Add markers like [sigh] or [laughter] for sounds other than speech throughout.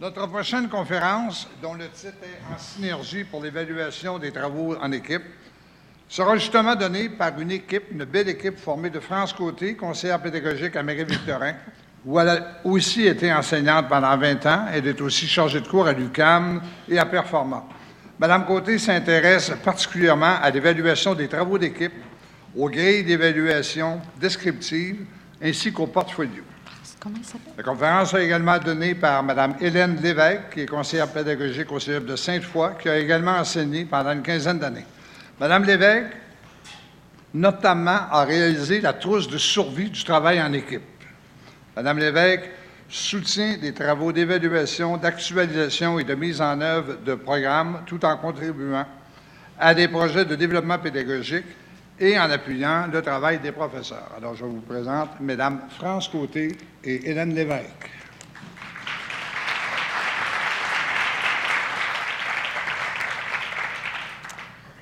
Notre prochaine conférence, dont le titre est En synergie pour l'évaluation des travaux en équipe, sera justement donnée par une équipe, une belle équipe formée de France Côté, conseillère pédagogique à Marie-Victorin, où elle a aussi été enseignante pendant 20 ans. Elle est aussi chargée de cours à l'UCAM et à Performant. Madame Côté s'intéresse particulièrement à l'évaluation des travaux d'équipe, aux grilles d'évaluation descriptives ainsi qu'au portfolio. La conférence est également donnée par Mme Hélène Lévesque, qui est conseillère pédagogique au Cégep de Sainte-Foy, qui a également enseigné pendant une quinzaine d'années. Mme Lévesque, notamment, a réalisé la trousse de survie du travail en équipe. Mme Lévesque soutient des travaux d'évaluation, d'actualisation et de mise en œuvre de programmes tout en contribuant à des projets de développement pédagogique et en appuyant le travail des professeurs. Alors, je vous présente Mesdames France Côté et Hélène Lévesque.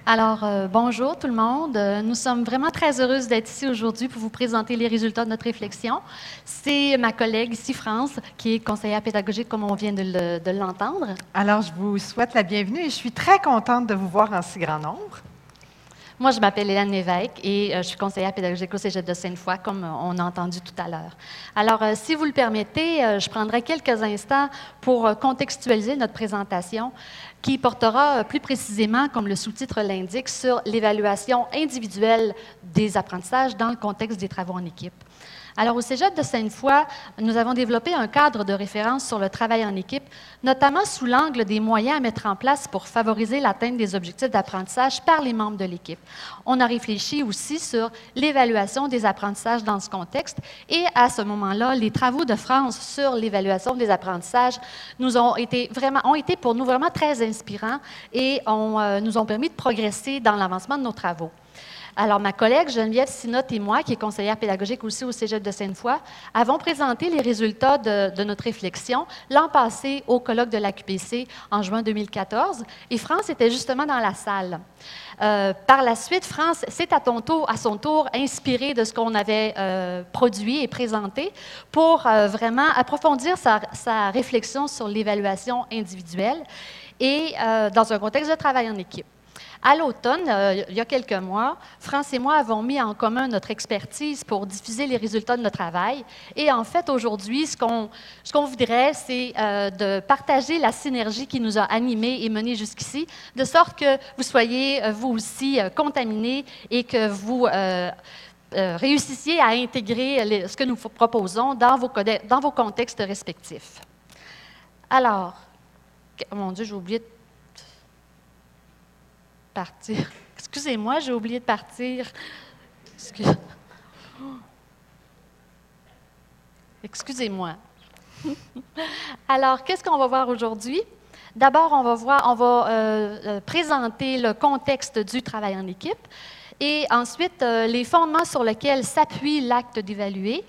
Alors, euh, bonjour tout le monde. Euh, nous sommes vraiment très heureuses d'être ici aujourd'hui pour vous présenter les résultats de notre réflexion. C'est ma collègue ici, France, qui est conseillère pédagogique, comme on vient de l'entendre. Alors, je vous souhaite la bienvenue et je suis très contente de vous voir en si grand nombre. Moi, je m'appelle Hélène Lévesque et euh, je suis conseillère pédagogique au Cégep de Sainte-Foy, comme on a entendu tout à l'heure. Alors, si vous le permettez, je prendrai quelques instants pour contextualiser notre présentation qui portera euh, plus précisément, comme le sous-titre l'indique, sur l'évaluation individuelle des apprentissages dans le contexte des travaux en équipe. Alors, au Cégep de Sainte-Foy, nous avons développé un cadre de référence sur le travail en équipe, notamment sous l'angle des moyens à mettre en place pour favoriser l'atteinte des objectifs d'apprentissage par les membres de l'équipe. On a réfléchi aussi sur l'évaluation des apprentissages dans ce contexte et à ce moment-là, les travaux de France sur l'évaluation des apprentissages nous ont été, vraiment, ont été pour nous vraiment très inspirants et euh, nous ont permis de progresser dans l'avancement de nos travaux. Alors, ma collègue Geneviève Sinotte et moi, qui est conseillère pédagogique aussi au Cégep de Sainte-Foy, avons présenté les résultats de, notre réflexion l'an passé au colloque de l'AQPC en juin 2014, et France était justement dans la salle. Euh, par la suite, France s'est à, son tour inspirée de ce qu'on avait euh, produit et présenté pour euh, vraiment approfondir sa, réflexion sur l'évaluation individuelle et dans un contexte de travail en équipe. À l'automne, euh, il y a quelques mois, France et moi avons mis en commun notre expertise pour diffuser les résultats de notre travail. Et en fait, aujourd'hui, ce qu'on voudrait, c'est euh, de partager la synergie qui nous a animés et menés jusqu'ici, de sorte que vous soyez, euh, vous aussi, contaminés et que vous réussissiez à intégrer ce que nous proposons dans vos, dans vos contextes respectifs. Alors, mon Dieu, j'ai oublié de partir. [laughs] Excusez-moi, j'ai oublié de partir. [gasps] Excusez-moi. [laughs] Alors, qu'est-ce qu'on va voir aujourd'hui? D'abord, on va voir, on va euh, euh, présenter le contexte du travail en équipe et ensuite euh, les fondements sur lesquels s'appuie l'acte d'évaluer.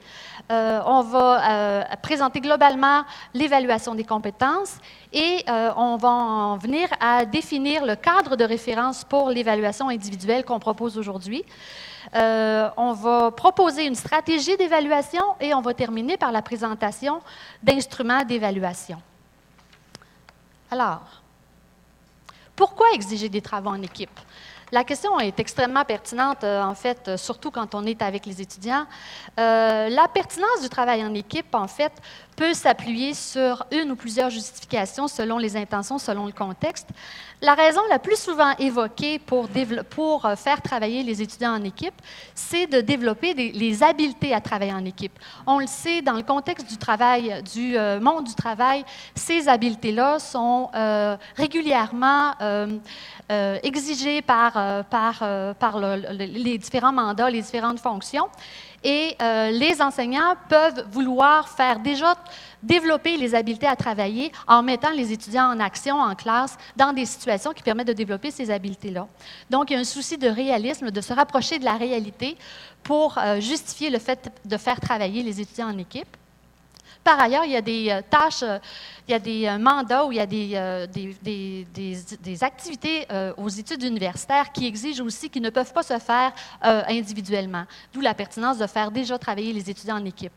Euh, on va euh, présenter globalement l'évaluation des compétences et euh, on va en venir à définir le cadre de référence pour l'évaluation individuelle qu'on propose aujourd'hui. on va proposer une stratégie d'évaluation et on va terminer par la présentation d'instruments d'évaluation. Alors, pourquoi exiger des travaux en équipe? La question est extrêmement pertinente, euh, en fait, euh, surtout quand on est avec les étudiants. Euh, la pertinence du travail en équipe, en fait, peut s'appuyer sur une ou plusieurs justifications selon les intentions, selon le contexte. La raison la plus souvent évoquée pour, pour faire travailler les étudiants en équipe, c'est de développer les habiletés à travailler en équipe. On le sait, dans le contexte du travail, du monde du travail, ces habiletés-là sont régulièrement euh, exigées par, euh, euh, les différents mandats, les différentes fonctions. Et les enseignants peuvent vouloir faire déjà développer les habiletés à travailler en mettant les étudiants en action en classe dans des situations qui permettent de développer ces habiletés-là. Donc, il y a un souci de réalisme, de se rapprocher de la réalité pour justifier le fait de faire travailler les étudiants en équipe. Par ailleurs, il y a des euh, tâches, euh, il y a des euh, mandats ou il y a des, des, activités aux études universitaires qui exigent aussi, qui ne peuvent pas se faire individuellement, d'où la pertinence de faire déjà travailler les étudiants en équipe.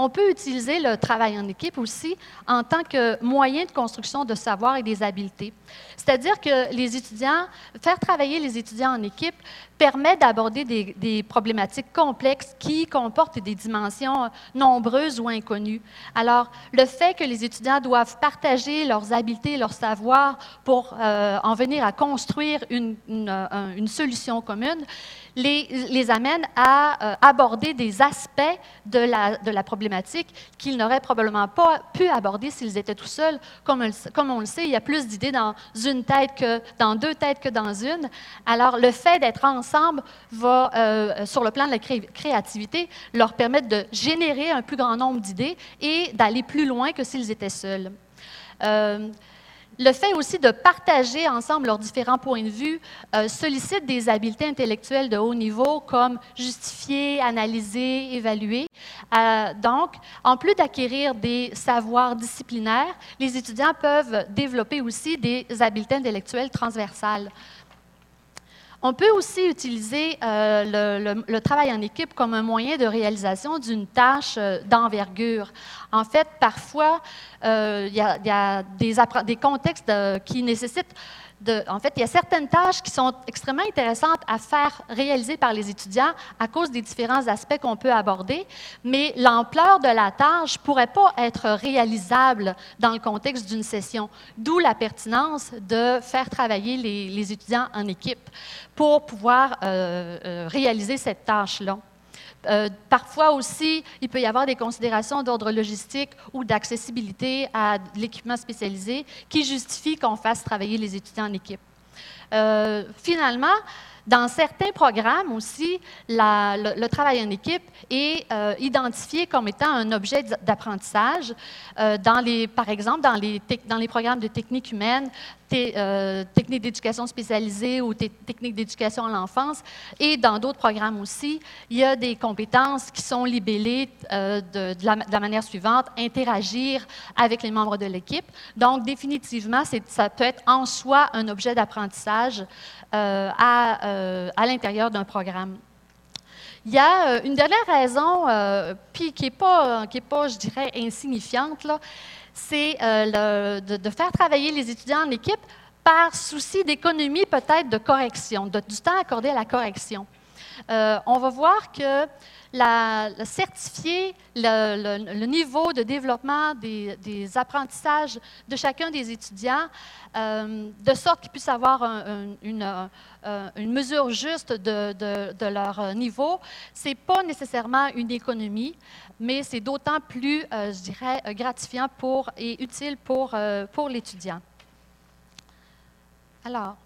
On peut utiliser le travail en équipe aussi en tant que moyen de construction de savoir et des habiletés. C'est-à-dire que les étudiants, faire travailler les étudiants en équipe permet d'aborder des, problématiques complexes qui comportent des dimensions nombreuses ou inconnues. Alors, le fait que les étudiants doivent partager leurs habiletés, leurs savoirs pour euh, en venir à construire une, une solution commune, les, amène à euh, aborder des aspects de la, de la problématique qu'ils n'auraient probablement pas pu aborder s'ils étaient tout seuls. Comme, on le sait, il y a plus d'idées dans une tête que dans deux têtes que dans une. Alors, le fait d'être ensemble va, euh, sur le plan de la créativité, leur permettre de générer un plus grand nombre d'idées et d'aller plus loin que s'ils étaient seuls. Euh, le fait aussi de partager ensemble leurs différents points de vue euh, sollicite des habiletés intellectuelles de haut niveau comme justifier, analyser, évaluer. Euh, donc, en plus d'acquérir des savoirs disciplinaires, les étudiants peuvent développer aussi des habiletés intellectuelles transversales. On peut aussi utiliser euh, le, travail en équipe comme un moyen de réalisation d'une tâche euh, d'envergure. En fait, parfois, euh, il y, a des, contextes qui nécessitent en fait, il y a certaines tâches qui sont extrêmement intéressantes à faire réaliser par les étudiants à cause des différents aspects qu'on peut aborder, mais l'ampleur de la tâche ne pourrait pas être réalisable dans le contexte d'une session, d'où la pertinence de faire travailler les, étudiants en équipe pour pouvoir euh, euh, réaliser cette tâche-là. Euh, parfois aussi, il peut y avoir des considérations d'ordre logistique ou d'accessibilité à l'équipement spécialisé qui justifient qu'on fasse travailler les étudiants en équipe. Euh, finalement, dans certains programmes aussi, le, travail en équipe est euh, identifié comme étant un objet d'apprentissage. Euh, par exemple, dans les, programmes de techniques humaines, euh, techniques d'éducation spécialisée ou techniques d'éducation à l'enfance, et dans d'autres programmes aussi, il y a des compétences qui sont libellées de, la, manière suivante interagir avec les membres de l'équipe. Donc, définitivement, ça peut être en soi un objet d'apprentissage euh, à, euh, à l'intérieur d'un programme. Il y a euh, une dernière raison, puis qui n'est pas, pas, je dirais, insignifiante, c'est de, de, faire travailler les étudiants en équipe par souci d'économie peut-être de correction, de, du temps accordé à la correction. On va voir que certifier le, niveau de développement des, apprentissages de chacun des étudiants, euh, de sorte qu'ils puissent avoir une, euh, une, mesure juste de, leur niveau, ce n'est pas nécessairement une économie, mais c'est d'autant plus, euh, je dirais, gratifiant pour, et utile pour, pour l'étudiant. Alors,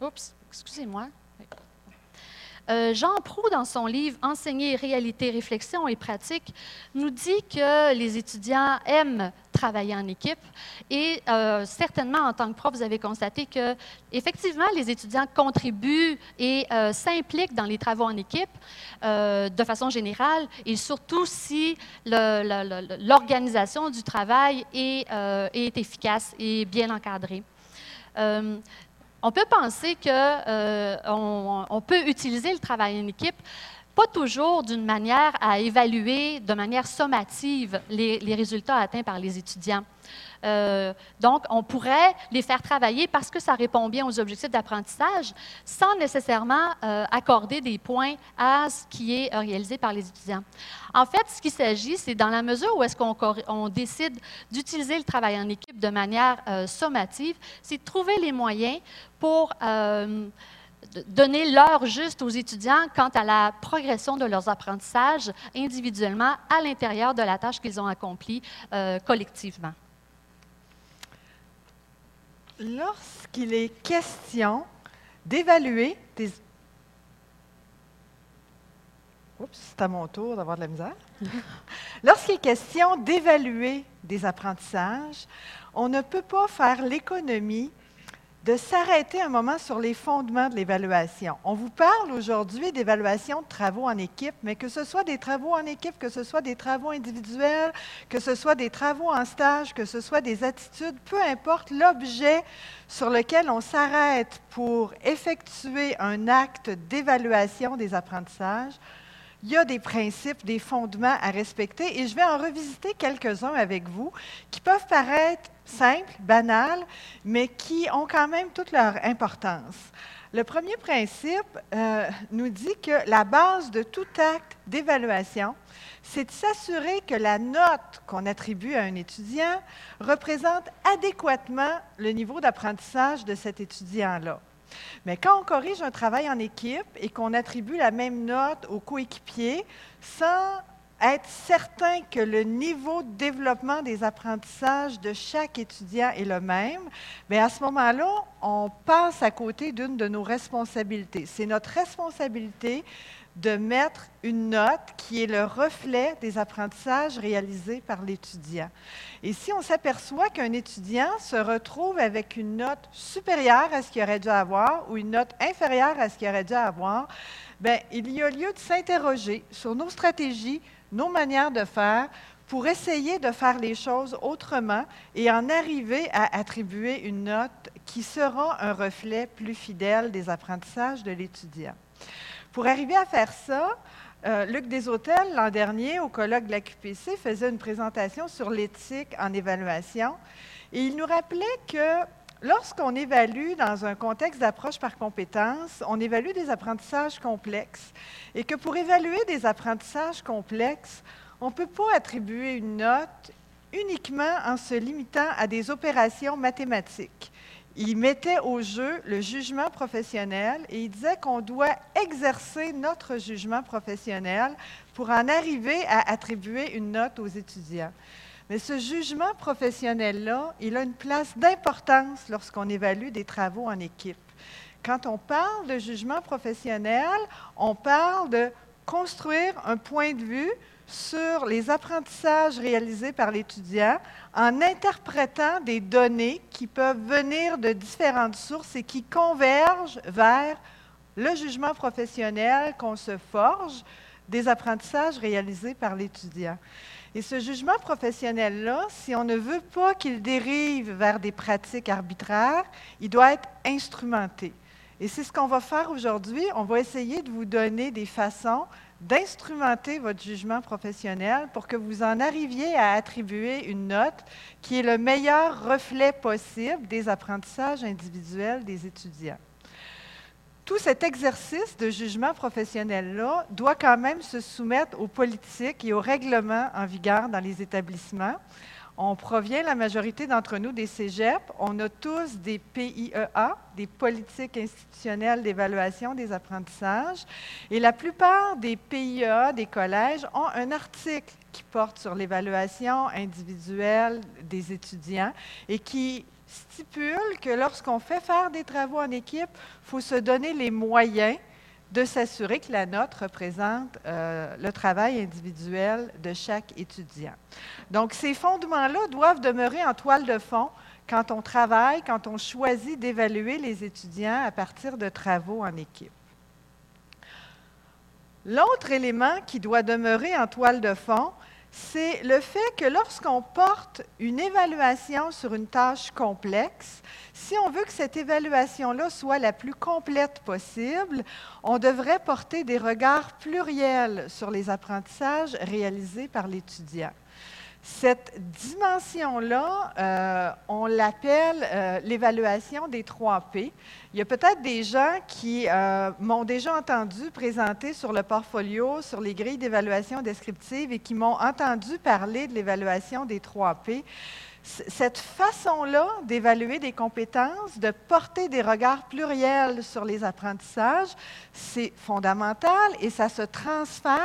oups, excusez-moi. Euh, Jean Proux, dans son livre Enseigner réalité, réflexion et pratique, nous dit que les étudiants aiment travailler en équipe. Et euh, certainement, en tant que prof, vous avez constaté que, effectivement, les étudiants contribuent et euh, s'impliquent dans les travaux en équipe de façon générale, et surtout si l'organisation du travail est, est, efficace et bien encadrée. On peut penser qu'on euh, on peut utiliser le travail en équipe, toujours d'une manière à évaluer de manière sommative les, les résultats atteints par les étudiants. Euh, donc, on pourrait les faire travailler parce que ça répond bien aux objectifs d'apprentissage sans nécessairement euh, accorder des points à ce qui est euh, réalisé par les étudiants. En fait, ce qu'il s'agit, c'est dans la mesure où est-ce qu'on décide d'utiliser le travail en équipe de manière sommative, c'est de trouver les moyens pour donner l'heure juste aux étudiants quant à la progression de leurs apprentissages individuellement à l'intérieur de la tâche qu'ils ont accomplie collectivement. Lorsqu'il est question d'évaluer des... Oups, c'est à mon tour d'avoir de la misère. [laughs] Lorsqu'il est question d'évaluer des apprentissages, on ne peut pas faire l'économie de s'arrêter un moment sur les fondements de l'évaluation. On vous parle aujourd'hui d'évaluation de travaux en équipe, mais que ce soit des travaux en équipe, que ce soit des travaux individuels, que ce soit des travaux en stage, que ce soit des attitudes, peu importe l'objet sur lequel on s'arrête pour effectuer un acte d'évaluation des apprentissages, il y a des principes, des fondements à respecter et je vais en revisiter quelques-uns avec vous qui peuvent paraître simples, banals, mais qui ont quand même toute leur importance. Le premier principe euh, nous dit que la base de tout acte d'évaluation, c'est de s'assurer que la note qu'on attribue à un étudiant représente adéquatement le niveau d'apprentissage de cet étudiant-là. Mais quand on corrige un travail en équipe et qu'on attribue la même note aux coéquipiers sans être certain que le niveau de développement des apprentissages de chaque étudiant est le même, bien à ce moment-là, on passe à côté d'une de nos responsabilités. C'est notre responsabilité de mettre une note qui est le reflet des apprentissages réalisés par l'étudiant. Et si on s'aperçoit qu'un étudiant se retrouve avec une note supérieure à ce qu'il aurait dû avoir ou une note inférieure à ce qu'il aurait dû avoir, bien, il y a lieu de s'interroger sur nos stratégies, nos manières de faire pour essayer de faire les choses autrement et en arriver à attribuer une note qui sera un reflet plus fidèle des apprentissages de l'étudiant. Pour arriver à faire ça, euh, Luc Deshôtels, l'an dernier, au colloque de la QPC, faisait une présentation sur l'éthique en évaluation. Et il nous rappelait que lorsqu'on évalue dans un contexte d'approche par compétence, on évalue des apprentissages complexes. Et que pour évaluer des apprentissages complexes, on ne peut pas attribuer une note uniquement en se limitant à des opérations mathématiques il mettait au jeu le jugement professionnel et il disait qu'on doit exercer notre jugement professionnel pour en arriver à attribuer une note aux étudiants. Mais ce jugement professionnel-là, il a une place d'importance lorsqu'on évalue des travaux en équipe. Quand on parle de jugement professionnel, on parle de construire un point de vue sur les apprentissages réalisés par l'étudiant en interprétant des données qui peuvent venir de différentes sources et qui convergent vers le jugement professionnel qu'on se forge des apprentissages réalisés par l'étudiant. Et ce jugement professionnel-là, si on ne veut pas qu'il dérive vers des pratiques arbitraires, il doit être instrumenté. Et c'est ce qu'on va faire aujourd'hui. On va essayer de vous donner des façons d'instrumenter votre jugement professionnel pour que vous en arriviez à attribuer une note qui est le meilleur reflet possible des apprentissages individuels des étudiants. Tout cet exercice de jugement professionnel-là doit quand même se soumettre aux politiques et aux règlements en vigueur dans les établissements. On provient, la majorité d'entre nous, des cégeps. On a tous des PIEA, des politiques institutionnelles d'évaluation des apprentissages. Et la plupart des PIEA, des collèges, ont un article qui porte sur l'évaluation individuelle des étudiants et qui stipule que lorsqu'on fait faire des travaux en équipe, il faut se donner les moyens de s'assurer que la note représente euh, le travail individuel de chaque étudiant. Donc, ces fondements-là doivent demeurer en toile de fond quand on travaille, quand on choisit d'évaluer les étudiants à partir de travaux en équipe. L'autre élément qui doit demeurer en toile de fond, c'est le fait que lorsqu'on porte une évaluation sur une tâche complexe, si on veut que cette évaluation-là soit la plus complète possible, on devrait porter des regards pluriels sur les apprentissages réalisés par l'étudiant. Cette dimension-là, euh, on l'appelle euh, l'évaluation des 3 P. Il y a peut-être des gens qui euh, m'ont déjà entendu présenter sur le portfolio, sur les grilles d'évaluation descriptive et qui m'ont entendu parler de l'évaluation des 3 P cette façon-là d'évaluer des compétences, de porter des regards pluriels sur les apprentissages, c'est fondamental et ça se transfère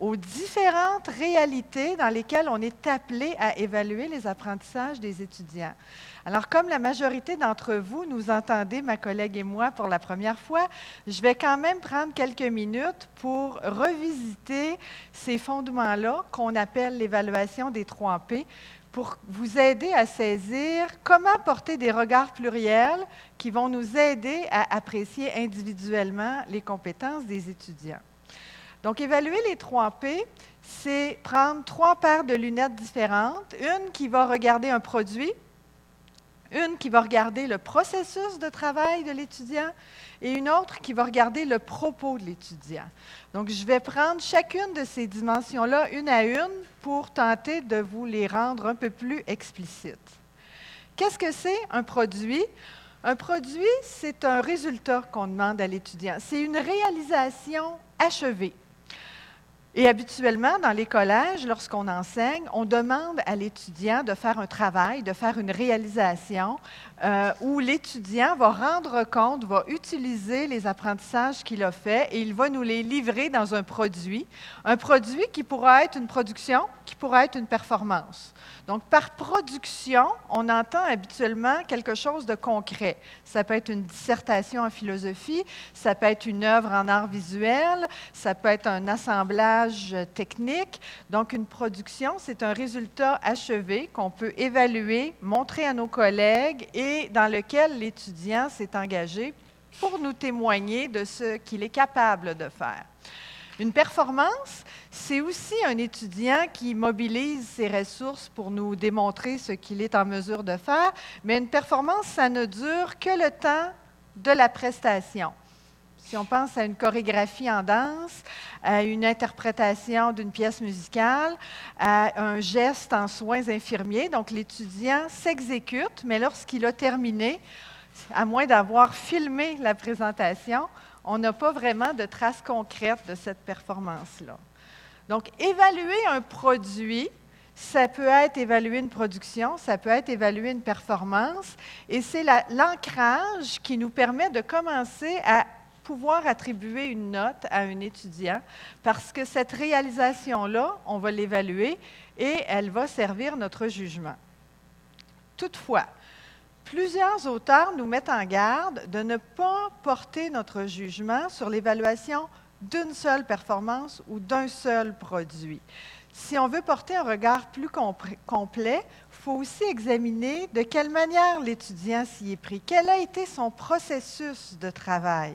aux différentes réalités dans lesquelles on est appelé à évaluer les apprentissages des étudiants. Alors, comme la majorité d'entre vous nous entendez, ma collègue et moi, pour la première fois, je vais quand même prendre quelques minutes pour revisiter ces fondements-là qu'on appelle l'évaluation des 3 P pour vous aider à saisir comment porter des regards pluriels qui vont nous aider à apprécier individuellement les compétences des étudiants. Donc, évaluer les 3 P, c'est prendre trois paires de lunettes différentes, une qui va regarder un produit, une qui va regarder le processus de travail de l'étudiant et une autre qui va regarder le propos de l'étudiant. Donc, je vais prendre chacune de ces dimensions-là, une à une, pour tenter de vous les rendre un peu plus explicites. Qu'est-ce que c'est un produit? Un produit, c'est un résultat qu'on demande à l'étudiant. C'est une réalisation achevée. Et habituellement, dans les collèges, lorsqu'on enseigne, on demande à l'étudiant de faire un travail, de faire une réalisation euh, où l'étudiant va rendre compte, va utiliser les apprentissages qu'il a faits et il va nous les livrer dans un produit. Un produit qui pourra être une production, qui pourra être une performance. Donc, par production, on entend habituellement quelque chose de concret. Ça peut être une dissertation en philosophie, ça peut être une œuvre en art visuel, ça peut être un assemblage technique. Donc, une production, c'est un résultat achevé qu'on peut évaluer, montrer à nos collègues et dans lequel l'étudiant s'est engagé pour nous témoigner de ce qu'il est capable de faire. Une performance, c'est aussi un étudiant qui mobilise ses ressources pour nous démontrer ce qu'il est en mesure de faire, mais une performance, ça ne dure que le temps de la prestation. Si on pense à une chorégraphie en danse, à une interprétation d'une pièce musicale, à un geste en soins infirmiers, donc l'étudiant s'exécute, mais lorsqu'il a terminé, à moins d'avoir filmé la présentation, on n'a pas vraiment de traces concrètes de cette performance-là. Donc, évaluer un produit, ça peut être évaluer une production, ça peut être évaluer une performance, et c'est l'ancrage qui nous permet de commencer à pouvoir attribuer une note à un étudiant, parce que cette réalisation-là, on va l'évaluer et elle va servir notre jugement. Toutefois, Plusieurs auteurs nous mettent en garde de ne pas porter notre jugement sur l'évaluation d'une seule performance ou d'un seul produit. Si on veut porter un regard plus complet, il faut aussi examiner de quelle manière l'étudiant s'y est pris, quel a été son processus de travail.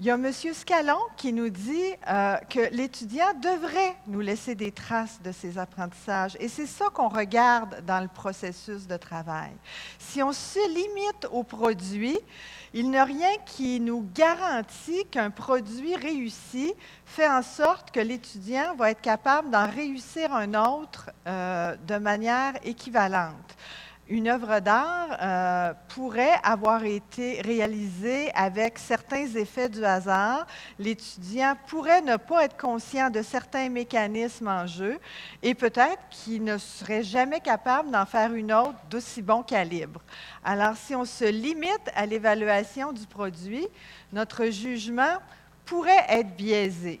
Il y a M. Scalon qui nous dit euh, que l'étudiant devrait nous laisser des traces de ses apprentissages. Et c'est ça qu'on regarde dans le processus de travail. Si on se limite au produit, il n'y a rien qui nous garantit qu'un produit réussi fait en sorte que l'étudiant va être capable d'en réussir un autre euh, de manière équivalente une œuvre d'art euh, pourrait avoir été réalisée avec certains effets du hasard. L'étudiant pourrait ne pas être conscient de certains mécanismes en jeu et peut-être qu'il ne serait jamais capable d'en faire une autre d'aussi bon calibre. Alors, si on se limite à l'évaluation du produit, notre jugement pourrait être biaisé.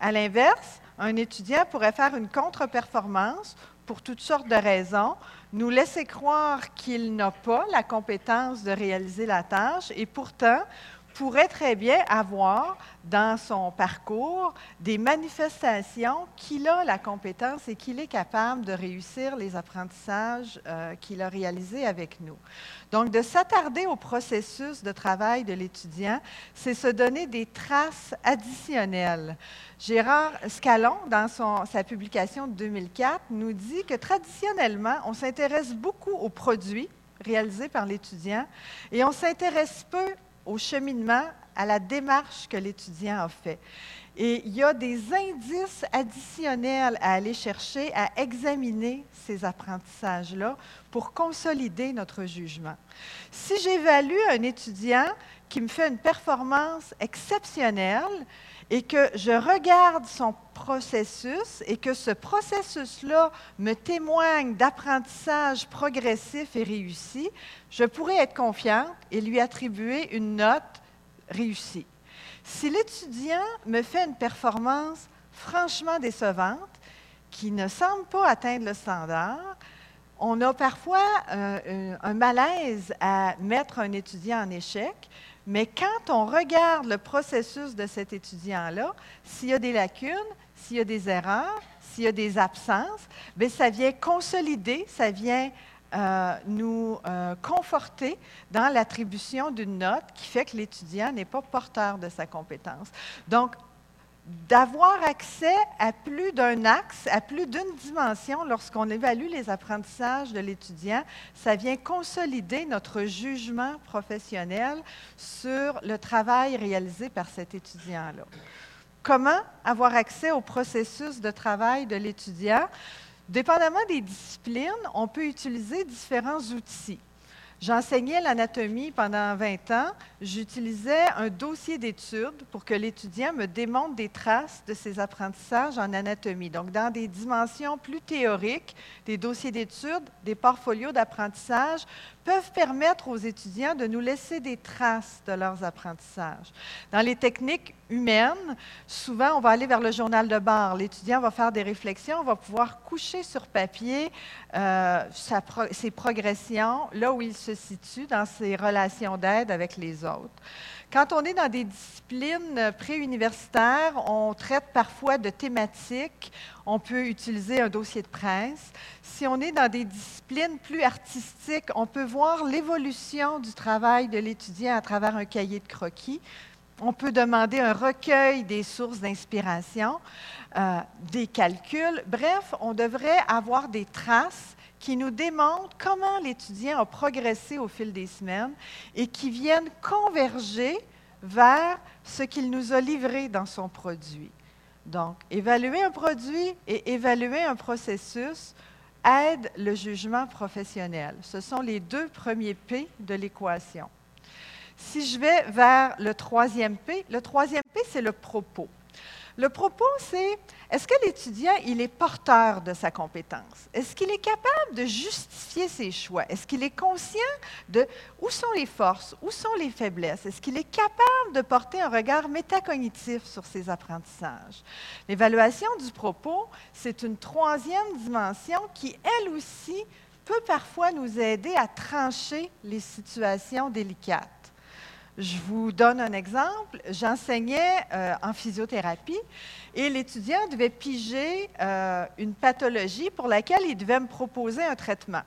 À l'inverse, un étudiant pourrait faire une contre-performance pour toutes sortes de raisons, nous laisser croire qu'il n'a pas la compétence de réaliser la tâche et pourtant pourrait très bien avoir dans son parcours des manifestations qu'il a la compétence et qu'il est capable de réussir les apprentissages euh, qu'il a réalisés avec nous. Donc, de s'attarder au processus de travail de l'étudiant, c'est se donner des traces additionnelles. Gérard Scalon, dans sa publication de 2004, nous dit que traditionnellement, on s'intéresse beaucoup aux produits réalisés par l'étudiant et on s'intéresse peu au cheminement, à la démarche que l'étudiant a fait. Et il y a des indices additionnels à aller chercher, à examiner ces apprentissages-là pour consolider notre jugement. Si j'évalue un étudiant qui me fait une performance exceptionnelle et que je regarde son processus et que ce processus-là me témoigne d'apprentissage progressif et réussi, je pourrais être confiante et lui attribuer une note réussie. Si l'étudiant me fait une performance franchement décevante, qui ne semble pas atteindre le standard, on a parfois euh, un malaise à mettre un étudiant en échec, mais quand on regarde le processus de cet étudiant-là, s'il y a des lacunes, s'il y a des erreurs, s'il y a des absences, bien, ça vient consolider, ça vient euh, nous euh, conforter dans l'attribution d'une note qui fait que l'étudiant n'est pas porteur de sa compétence. D'avoir accès à plus d'un axe, à plus d'une dimension lorsqu'on évalue les apprentissages de l'étudiant, ça vient consolider notre jugement professionnel sur le travail réalisé par cet étudiant-là. Comment avoir accès au processus de travail de l'étudiant? Dépendamment des disciplines, on peut utiliser différents outils. J'enseignais l'anatomie pendant 20 ans. J'utilisais un dossier d'études pour que l'étudiant me démontre des traces de ses apprentissages en anatomie. Donc, dans des dimensions plus théoriques, des dossiers d'études, des portfolios d'apprentissage peuvent permettre aux étudiants de nous laisser des traces de leurs apprentissages. Dans les techniques humaines, souvent, on va aller vers le journal de bord. L'étudiant va faire des réflexions, va pouvoir coucher sur papier euh, ses progressions, là où il se situe dans ses relations d'aide avec les autres. Quand on est dans des disciplines préuniversitaires, on traite parfois de thématiques. On peut utiliser un dossier de presse. Si on est dans des disciplines plus artistiques, on peut voir l'évolution du travail de l'étudiant à travers un cahier de croquis. On peut demander un recueil des sources d'inspiration, euh, des calculs. Bref, on devrait avoir des traces qui nous démontrent comment l'étudiant a progressé au fil des semaines et qui viennent converger vers ce qu'il nous a livré dans son produit. Donc, évaluer un produit et évaluer un processus aide le jugement professionnel. Ce sont les deux premiers P de l'équation. Si je vais vers le troisième P, le troisième P, c'est le propos. Le propos, c'est est-ce que l'étudiant, il est porteur de sa compétence? Est-ce qu'il est capable de justifier ses choix? Est-ce qu'il est conscient de où sont les forces, où sont les faiblesses? Est-ce qu'il est capable de porter un regard métacognitif sur ses apprentissages? L'évaluation du propos, c'est une troisième dimension qui, elle aussi, peut parfois nous aider à trancher les situations délicates. Je vous donne un exemple. J'enseignais euh, en physiothérapie et l'étudiant devait piger euh, une pathologie pour laquelle il devait me proposer un traitement.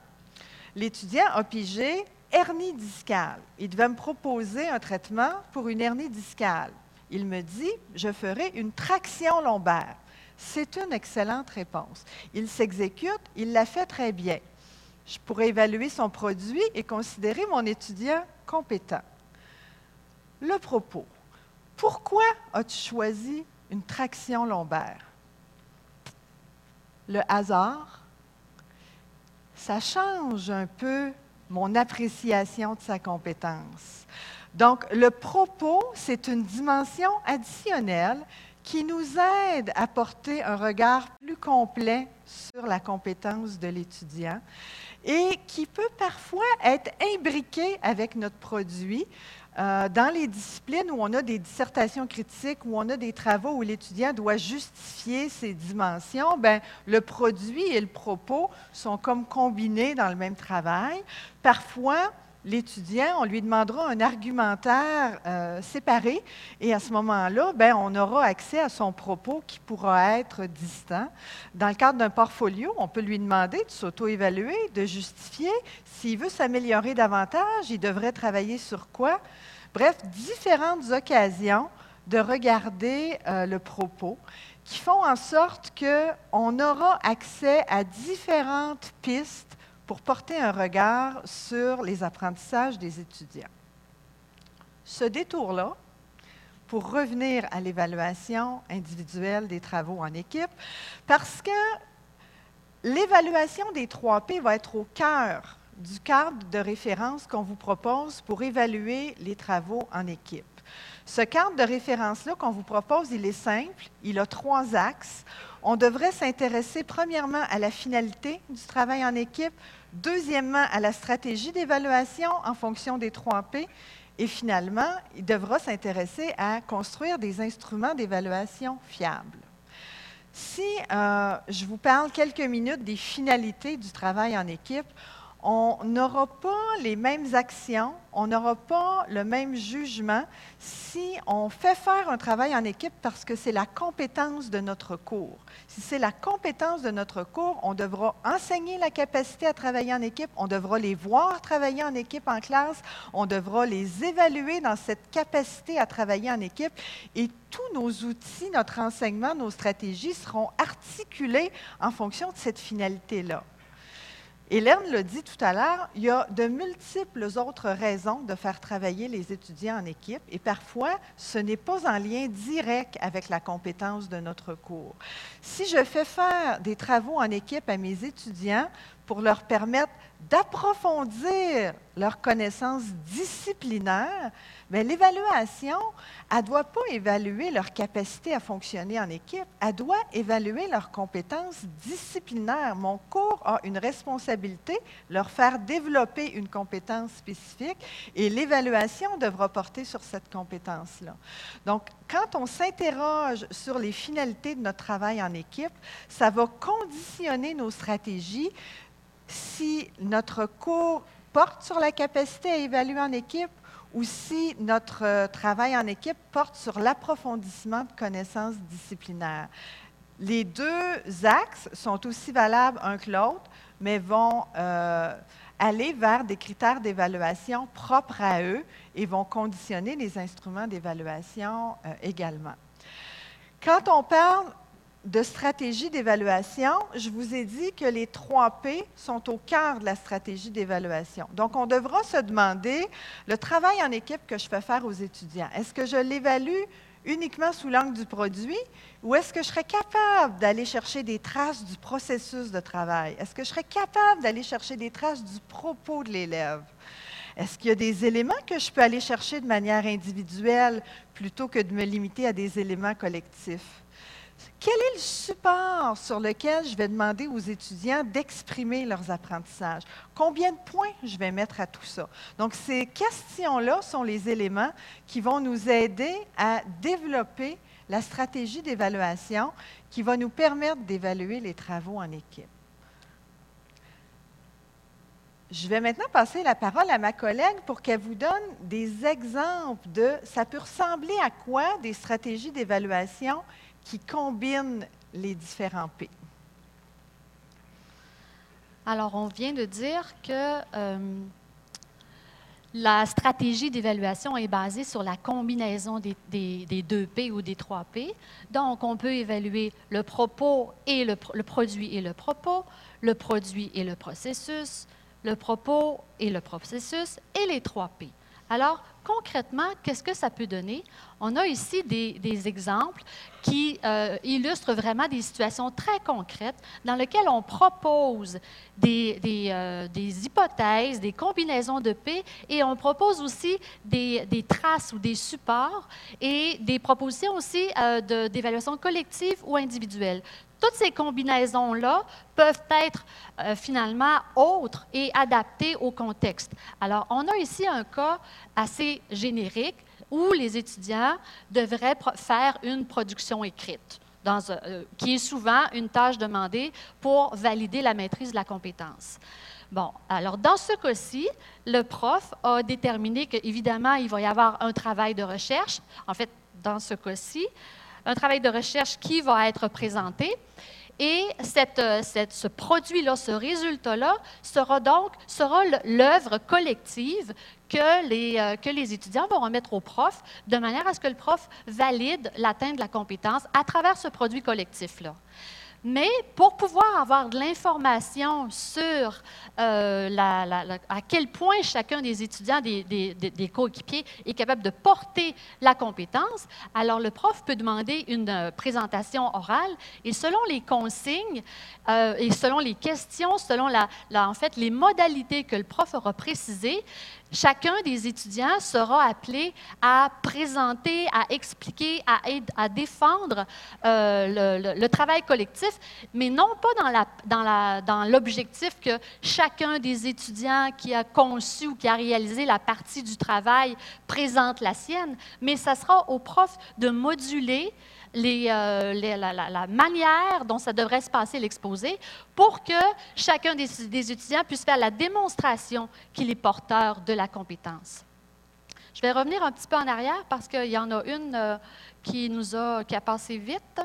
L'étudiant a pigé hernie discale. Il devait me proposer un traitement pour une hernie discale. Il me dit, je ferai une traction lombaire. C'est une excellente réponse. Il s'exécute, il la fait très bien. Je pourrais évaluer son produit et considérer mon étudiant compétent le propos. Pourquoi as-tu choisi une traction lombaire? Le hasard, ça change un peu mon appréciation de sa compétence. Donc, le propos, c'est une dimension additionnelle qui nous aide à porter un regard plus complet sur la compétence de l'étudiant et qui peut parfois être imbriqué avec notre produit euh, dans les disciplines où on a des dissertations critiques, où on a des travaux où l'étudiant doit justifier ses dimensions, ben, le produit et le propos sont comme combinés dans le même travail. Parfois, l'étudiant, on lui demandera un argumentaire euh, séparé et à ce moment-là, ben, on aura accès à son propos qui pourra être distant. Dans le cadre d'un portfolio, on peut lui demander de s'auto-évaluer, de justifier. S'il veut s'améliorer davantage, il devrait travailler sur quoi? Bref, différentes occasions de regarder euh, le propos qui font en sorte qu'on aura accès à différentes pistes pour porter un regard sur les apprentissages des étudiants. Ce détour-là, pour revenir à l'évaluation individuelle des travaux en équipe, parce que l'évaluation des 3 P va être au cœur du cadre de référence qu'on vous propose pour évaluer les travaux en équipe. Ce cadre de référence-là qu'on vous propose, il est simple, il a trois axes. On devrait s'intéresser premièrement à la finalité du travail en équipe, deuxièmement à la stratégie d'évaluation en fonction des trois P, et finalement, il devra s'intéresser à construire des instruments d'évaluation fiables. Si euh, je vous parle quelques minutes des finalités du travail en équipe, on n'aura pas les mêmes actions, on n'aura pas le même jugement si on fait faire un travail en équipe parce que c'est la compétence de notre cours. Si c'est la compétence de notre cours, on devra enseigner la capacité à travailler en équipe, on devra les voir travailler en équipe en classe, on devra les évaluer dans cette capacité à travailler en équipe et tous nos outils, notre enseignement, nos stratégies seront articulés en fonction de cette finalité-là. Hélène l'a dit tout à l'heure, il y a de multiples autres raisons de faire travailler les étudiants en équipe et parfois, ce n'est pas en lien direct avec la compétence de notre cours. Si je fais faire des travaux en équipe à mes étudiants pour leur permettre d'approfondir leurs connaissances disciplinaires, mais l'évaluation, elle ne doit pas évaluer leur capacité à fonctionner en équipe, elle doit évaluer leurs compétences disciplinaires. Mon cours a une responsabilité, leur faire développer une compétence spécifique, et l'évaluation devra porter sur cette compétence-là. Donc, quand on s'interroge sur les finalités de notre travail en équipe, ça va conditionner nos stratégies si notre cours porte sur la capacité à évaluer en équipe ou si notre euh, travail en équipe porte sur l'approfondissement de connaissances disciplinaires. Les deux axes sont aussi valables un que l'autre, mais vont euh, aller vers des critères d'évaluation propres à eux et vont conditionner les instruments d'évaluation euh, également. Quand on parle de stratégie d'évaluation, je vous ai dit que les trois P sont au cœur de la stratégie d'évaluation. Donc, on devra se demander le travail en équipe que je fais faire aux étudiants. Est-ce que je l'évalue uniquement sous l'angle du produit ou est-ce que je serais capable d'aller chercher des traces du processus de travail? Est-ce que je serais capable d'aller chercher des traces du propos de l'élève? Est-ce qu'il y a des éléments que je peux aller chercher de manière individuelle plutôt que de me limiter à des éléments collectifs? Quel est le support sur lequel je vais demander aux étudiants d'exprimer leurs apprentissages? Combien de points je vais mettre à tout ça? Donc, ces questions-là sont les éléments qui vont nous aider à développer la stratégie d'évaluation qui va nous permettre d'évaluer les travaux en équipe. Je vais maintenant passer la parole à ma collègue pour qu'elle vous donne des exemples de ça peut ressembler à quoi des stratégies d'évaluation qui combine les différents P. Alors, on vient de dire que euh, la stratégie d'évaluation est basée sur la combinaison des, des, deux P ou des trois P. Donc, on peut évaluer le propos et le, produit et le propos, le produit et le processus, le propos et le processus et les trois P. Alors, concrètement, qu'est-ce que ça peut donner? On a ici des, exemples qui euh, illustrent vraiment des situations très concrètes dans lesquelles on propose des, euh, hypothèses, des combinaisons de P et on propose aussi des, traces ou des supports et des propositions aussi euh, d'évaluation collective ou individuelle toutes ces combinaisons-là peuvent être euh, finalement autres et adaptées au contexte. Alors, on a ici un cas assez générique où les étudiants devraient faire une production écrite. Euh, qui est souvent une tâche demandée pour valider la maîtrise de la compétence. Bon, alors dans ce cas-ci, le prof a déterminé qu'évidemment, il va y avoir un travail de recherche. En fait, dans ce cas-ci, un travail de recherche qui va être présenté. Et euh, ce produit-là, ce résultat-là, sera donc l'œuvre collective que les, euh, que les étudiants vont remettre au prof, de manière à ce que le prof valide l'atteinte de la compétence à travers ce produit collectif-là. Mais pour pouvoir avoir de l'information sur euh, à quel point chacun des étudiants, des, coéquipiers est capable de porter la compétence, alors le prof peut demander une euh, présentation orale et selon les consignes euh, et selon les questions, selon en fait, les modalités que le prof aura précisées, chacun des étudiants sera appelé à présenter, à expliquer, à, à défendre euh, le, travail collectif, mais non pas dans l'objectif dans que chacun des étudiants qui a conçu ou qui a réalisé la partie du travail présente la sienne, mais ça sera au prof de moduler la, manière dont ça devrait se passer l'exposé pour que chacun des, des, étudiants puisse faire la démonstration qu'il est porteur de la compétence. Je vais revenir un petit peu en arrière parce qu'il y en a une qui nous a, qui a passé vite.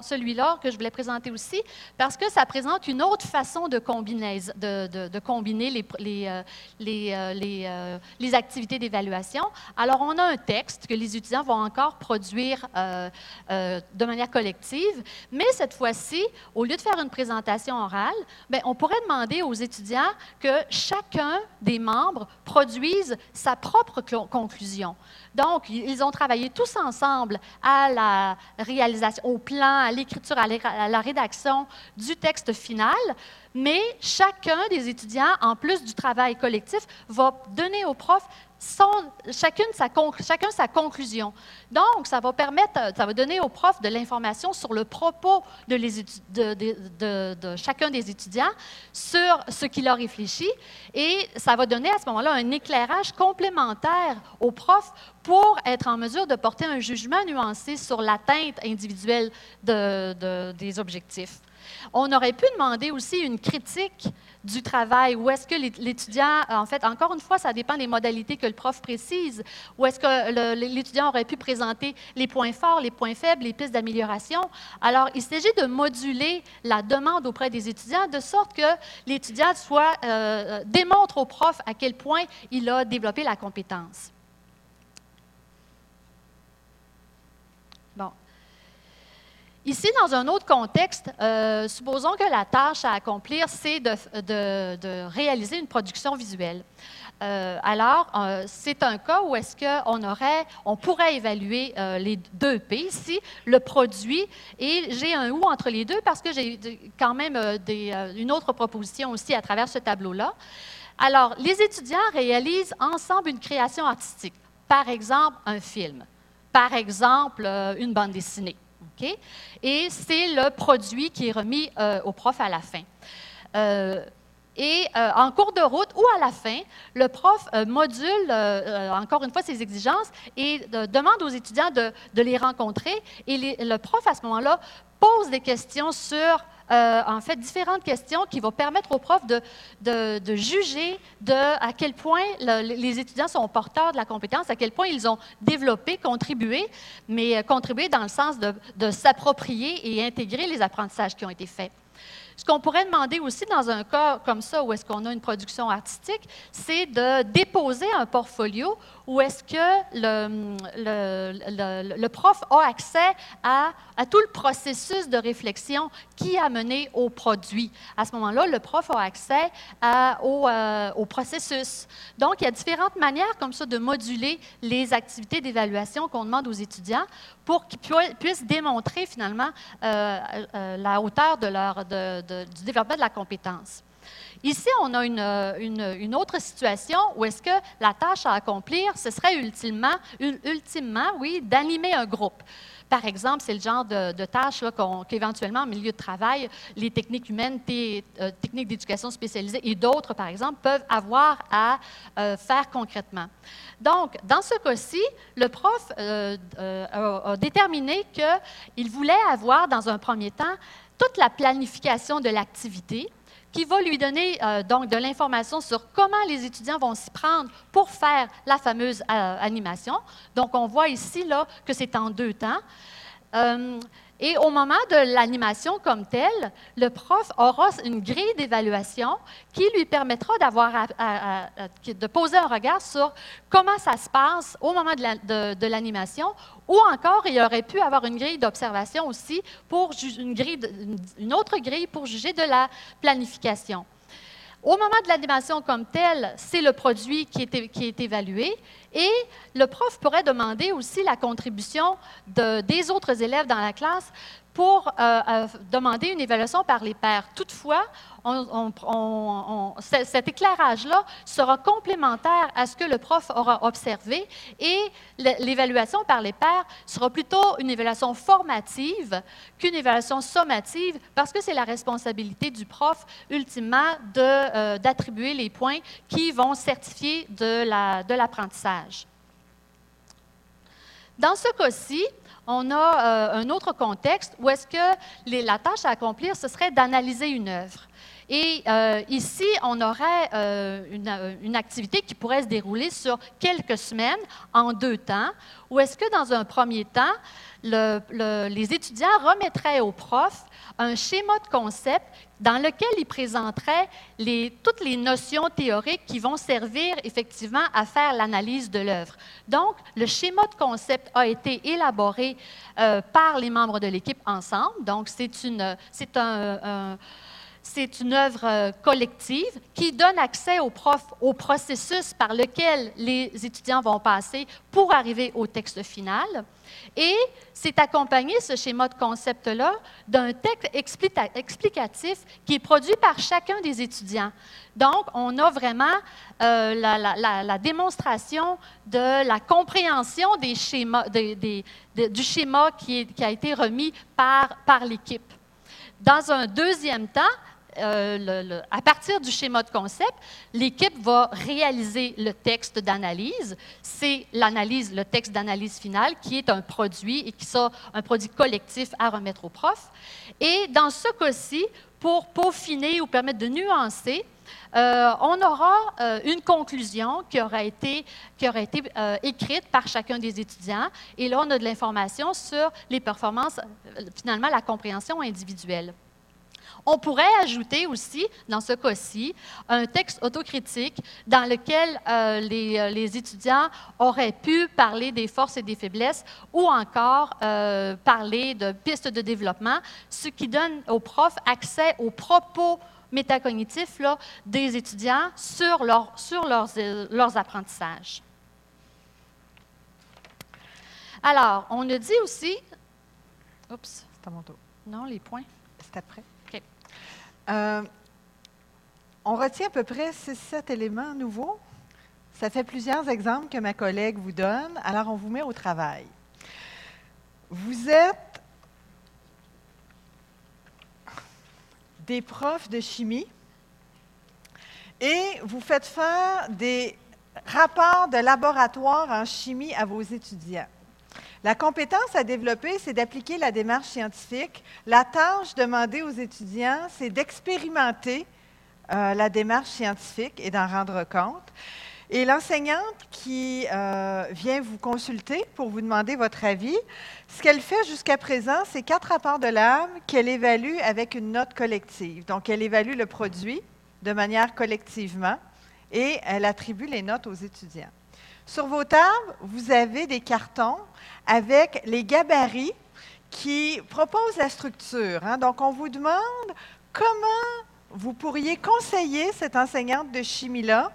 Celui-là que je voulais présenter aussi, parce que ça présente une autre façon de, combiner les, euh, euh, euh, activités d'évaluation. Alors, on a un texte que les étudiants vont encore produire de manière collective, mais cette fois-ci, au lieu de faire une présentation orale, bien, on pourrait demander aux étudiants que chacun des membres produise sa propre conclusion. Donc, ils ont travaillé tous ensemble au plan, à l'écriture, à la rédaction du texte final, mais chacun des étudiants, en plus du travail collectif, va donner au prof chacune sa, chacun sa conclusion. Donc, ça va permettre, ça va donner au prof de l'information sur le propos de, de, chacun des étudiants, sur ce qu'il a réfléchi, et ça va donner à ce moment-là un éclairage complémentaire au prof pour être en mesure de porter un jugement nuancé sur l'atteinte individuelle des objectifs. On aurait pu demander aussi une critique du travail, ou est-ce que l'étudiant, en fait, encore une fois, ça dépend des modalités que le prof précise, ou est-ce que l'étudiant aurait pu présenter les points forts, les points faibles, les pistes d'amélioration. Alors, il s'agit de moduler la demande auprès des étudiants de sorte que l'étudiant soit, euh, euh, démontre au prof à quel point il a développé la compétence. Ici, dans un autre contexte, euh, supposons que la tâche à accomplir, c'est de, réaliser une production visuelle. Euh, alors, euh, c'est un cas où est-ce qu'on aurait, on pourrait évaluer les deux P ici, le produit, et j'ai un ou entre les deux parce que j'ai quand même une autre proposition aussi à travers ce tableau-là. Alors, les étudiants réalisent ensemble une création artistique, par exemple un film, par exemple une bande dessinée. Et c'est le produit qui est remis euh, au prof à la fin. Euh, et euh, en cours de route ou à la fin, le prof module encore une fois ses exigences et demande aux étudiants de, les rencontrer. Et le prof, à ce moment-là, pose des questions sur euh, en fait, différentes questions qui vont permettre aux profs de, de, juger de à quel point les étudiants sont porteurs de la compétence, à quel point ils ont développé, contribué, mais euh, contribué dans le sens de, de s'approprier et intégrer les apprentissages qui ont été faits. Ce qu'on pourrait demander aussi dans un cas comme ça, où est-ce qu'on a une production artistique, c'est de déposer un portfolio où est-ce que le, prof a accès à, tout le processus de réflexion qui a mené au produit. À ce moment-là, le prof a accès euh, au, processus. Donc, il y a différentes manières comme ça de moduler les activités d'évaluation qu'on demande aux étudiants pour qu'ils puissent démontrer finalement euh, euh, la hauteur du développement de la compétence. Ici, on a une, une, autre situation où est-ce que la tâche à accomplir, ce serait ultimement, ultimement oui, d'animer un groupe. Par exemple, c'est le genre de, de tâche qu'éventuellement, en milieu de travail, les techniques humaines, euh, techniques d'éducation spécialisée et d'autres, par exemple, peuvent avoir à euh, faire concrètement. Donc, dans ce cas-ci, le prof euh, a déterminé qu'il voulait avoir, dans un premier temps, toute la planification de l'activité, qui va lui donner euh, donc de l'information sur comment les étudiants vont s'y prendre pour faire la fameuse euh, animation. Donc, on voit ici là, que c'est en deux temps. Et au moment de l'animation comme telle, le prof aura une grille d'évaluation qui lui permettra de poser un regard sur comment ça se passe au moment de l'animation, ou encore il aurait pu avoir une grille d'observation aussi pour une autre grille pour juger de la planification. Au moment de l'animation comme telle, c'est le produit qui est, qui est, évalué et le prof pourrait demander aussi la contribution de, des autres élèves dans la classe pour euh, euh, demander une évaluation par les pairs. Toutefois, cet éclairage-là sera complémentaire à ce que le prof aura observé et l'évaluation par les pairs sera plutôt une évaluation formative qu'une évaluation sommative parce que c'est la responsabilité du prof, ultimement, euh, d'attribuer les points qui vont certifier de l'apprentissage. Dans ce cas-ci, on a euh, un autre contexte où est-ce que la tâche à accomplir, ce serait d'analyser une œuvre. Et euh, ici, on aurait euh, une, activité qui pourrait se dérouler sur quelques semaines en deux temps, où est-ce que dans un premier temps, les étudiants remettraient au prof un schéma de concept dans lequel ils présenteraient toutes les notions théoriques qui vont servir effectivement à faire l'analyse de l'œuvre. Donc, le schéma de concept a été élaboré euh, par les membres de l'équipe ensemble. Donc, c'est un c'est une œuvre euh, collective qui donne accès aux profs au processus par lequel les étudiants vont passer pour arriver au texte final. Et c'est accompagné, ce schéma de concept-là, d'un texte explicatif qui est produit par chacun des étudiants. Donc, on a vraiment euh, la, démonstration de la compréhension du schéma qui, a été remis par l'équipe. Dans un deuxième temps, euh, à partir du schéma de concept, l'équipe va réaliser le texte d'analyse. C'est l'analyse, le texte d'analyse finale qui est un produit et qui sera un produit collectif à remettre au prof. Et dans ce cas-ci, pour peaufiner ou permettre de nuancer, euh, on aura euh, une conclusion qui aura été écrite par chacun des étudiants. Et là, on a de l'information sur les performances, finalement, la compréhension individuelle. On pourrait ajouter aussi, dans ce cas-ci, un texte autocritique dans lequel euh, euh, les, étudiants auraient pu parler des forces et des faiblesses ou encore euh, parler de pistes de développement, ce qui donne aux profs accès aux propos métacognitifs là, des étudiants sur, sur leurs, leurs apprentissages. Alors, on a dit aussi. Oups. C'est à mon tour. Non, les points. C'est après. Euh, on retient à peu près 6-7 éléments nouveaux. Ça fait plusieurs exemples que ma collègue vous donne, alors on vous met au travail. Vous êtes des profs de chimie et vous faites faire des rapports de laboratoire en chimie à vos étudiants. La compétence à développer, c'est d'appliquer la démarche scientifique. La tâche demandée aux étudiants, c'est d'expérimenter euh, la démarche scientifique et d'en rendre compte. Et l'enseignante qui euh, vient vous consulter pour vous demander votre avis, ce qu'elle fait jusqu'à présent, c'est quatre rapports de l'âme qu'elle évalue avec une note collective. Donc, elle évalue le produit de manière collectivement et elle attribue les notes aux étudiants. Sur vos tables, vous avez des cartons avec les gabarits qui proposent la structure. Hein. Donc, on vous demande comment vous pourriez conseiller cette enseignante de chimie-là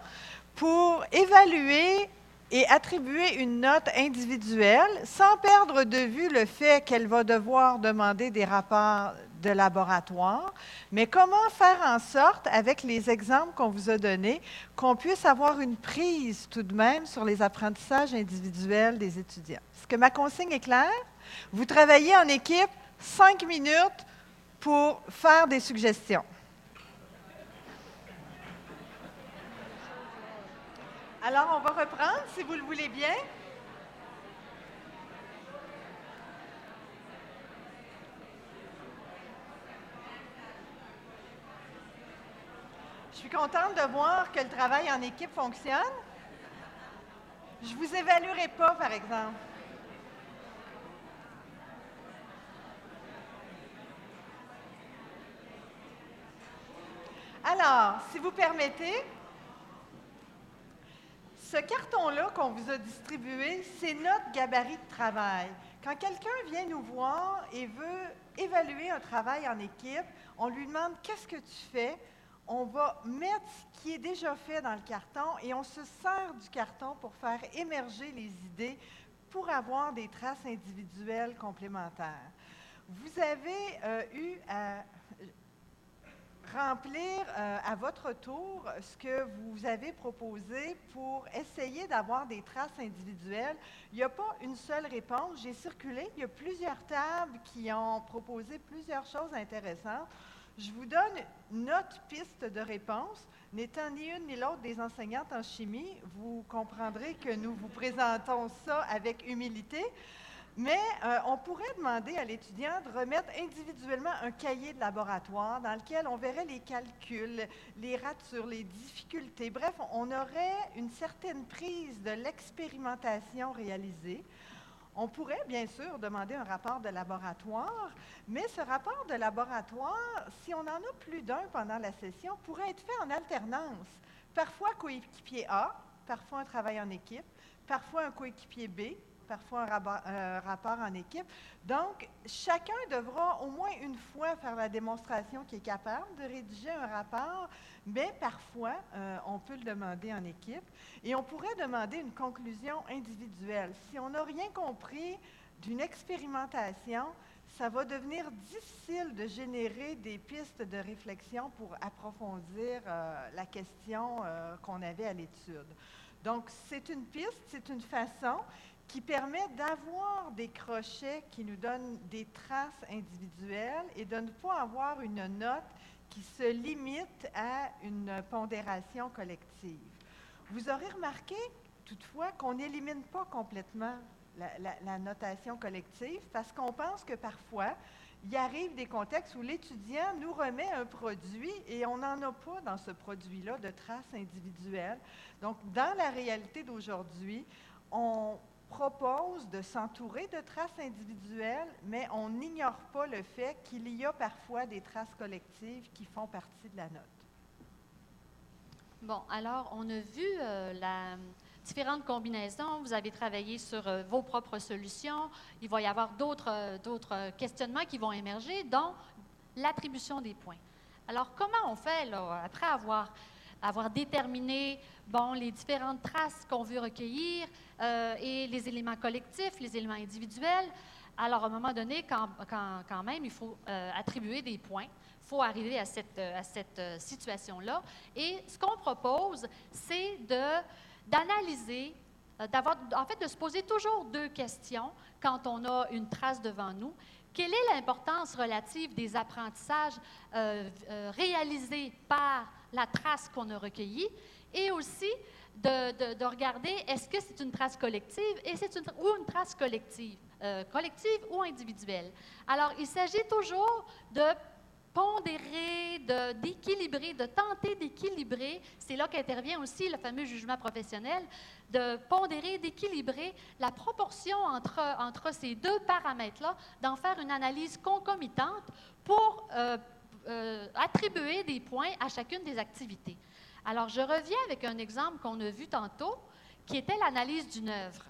pour évaluer et attribuer une note individuelle sans perdre de vue le fait qu'elle va devoir demander des rapports de laboratoire, mais comment faire en sorte, avec les exemples qu'on vous a donnés, qu'on puisse avoir une prise tout de même sur les apprentissages individuels des étudiants? Est-ce que ma consigne est claire? Vous travaillez en équipe cinq minutes pour faire des suggestions. Alors, on va reprendre, si vous le voulez bien. Je suis contente de voir que le travail en équipe fonctionne. Je ne vous évaluerai pas, par exemple. Alors, si vous permettez, ce carton-là qu'on vous a distribué, c'est notre gabarit de travail. Quand quelqu'un vient nous voir et veut évaluer un travail en équipe, on lui demande qu'est-ce que tu fais? On va mettre ce qui est déjà fait dans le carton et on se sert du carton pour faire émerger les idées pour avoir des traces individuelles complémentaires. Vous avez euh, eu à remplir euh, à votre tour ce que vous avez proposé pour essayer d'avoir des traces individuelles. Il n'y a pas une seule réponse. J'ai circulé. Il y a plusieurs tables qui ont proposé plusieurs choses intéressantes. Je vous donne notre piste de réponse. N'étant ni une ni l'autre des enseignantes en chimie, vous comprendrez que nous vous présentons ça avec humilité. Mais euh, on pourrait demander à l'étudiant de remettre individuellement un cahier de laboratoire dans lequel on verrait les calculs, les ratures, les difficultés. Bref, on aurait une certaine prise de l'expérimentation réalisée. On pourrait bien sûr demander un rapport de laboratoire, mais ce rapport de laboratoire, si on en a plus d'un pendant la session, pourrait être fait en alternance. Parfois coéquipier A, parfois un travail en équipe, parfois un coéquipier B, parfois un rapport, en équipe. Donc, chacun devra au moins une fois faire la démonstration qu'il est capable de rédiger un rapport, mais parfois, euh, on peut le demander en équipe. Et on pourrait demander une conclusion individuelle. Si on n'a rien compris d'une expérimentation, ça va devenir difficile de générer des pistes de réflexion pour approfondir euh, la question euh, qu'on avait à l'étude. Donc, c'est une piste, c'est une façon qui permet d'avoir des crochets qui nous donnent des traces individuelles et de ne pas avoir une note qui se limite à une pondération collective. Vous aurez remarqué toutefois qu'on n'élimine pas complètement la, notation collective parce qu'on pense que parfois, il arrive des contextes où l'étudiant nous remet un produit et on n'en a pas dans ce produit-là de traces individuelles. Donc, dans la réalité d'aujourd'hui, on, propose de s'entourer de traces individuelles, mais on n'ignore pas le fait qu'il y a parfois des traces collectives qui font partie de la note. Bon, alors, on a vu euh, la différentes combinaisons. Vous avez travaillé sur euh, vos propres solutions. Il va y avoir d'autres euh, questionnements qui vont émerger, dont l'attribution des points. Alors, comment on fait, là, après avoir avoir déterminé bon, les différentes traces qu'on veut recueillir euh, et les éléments collectifs, les éléments individuels. Alors, à un moment donné, quand, quand, quand même, il faut euh, attribuer des points. Il faut arriver à cette, à cette euh, situation-là. Et ce qu'on propose, c'est d'analyser d'avoir, en fait, de se poser toujours deux questions quand on a une trace devant nous. Quelle est l'importance relative des apprentissages euh, euh, réalisés par la trace qu'on a recueillie et aussi de, regarder est-ce que c'est une trace collective et c'est une, ou une trace collective, euh, collective ou individuelle? Alors, il s'agit toujours de pondérer, d'équilibrer, de, tenter d'équilibrer, c'est là qu'intervient aussi le fameux jugement professionnel, de pondérer, d'équilibrer la proportion entre, entre ces deux paramètres-là, d'en faire une analyse concomitante pour euh, euh, attribuer des points à chacune des activités. Alors, je reviens avec un exemple qu'on a vu tantôt, qui était l'analyse d'une œuvre.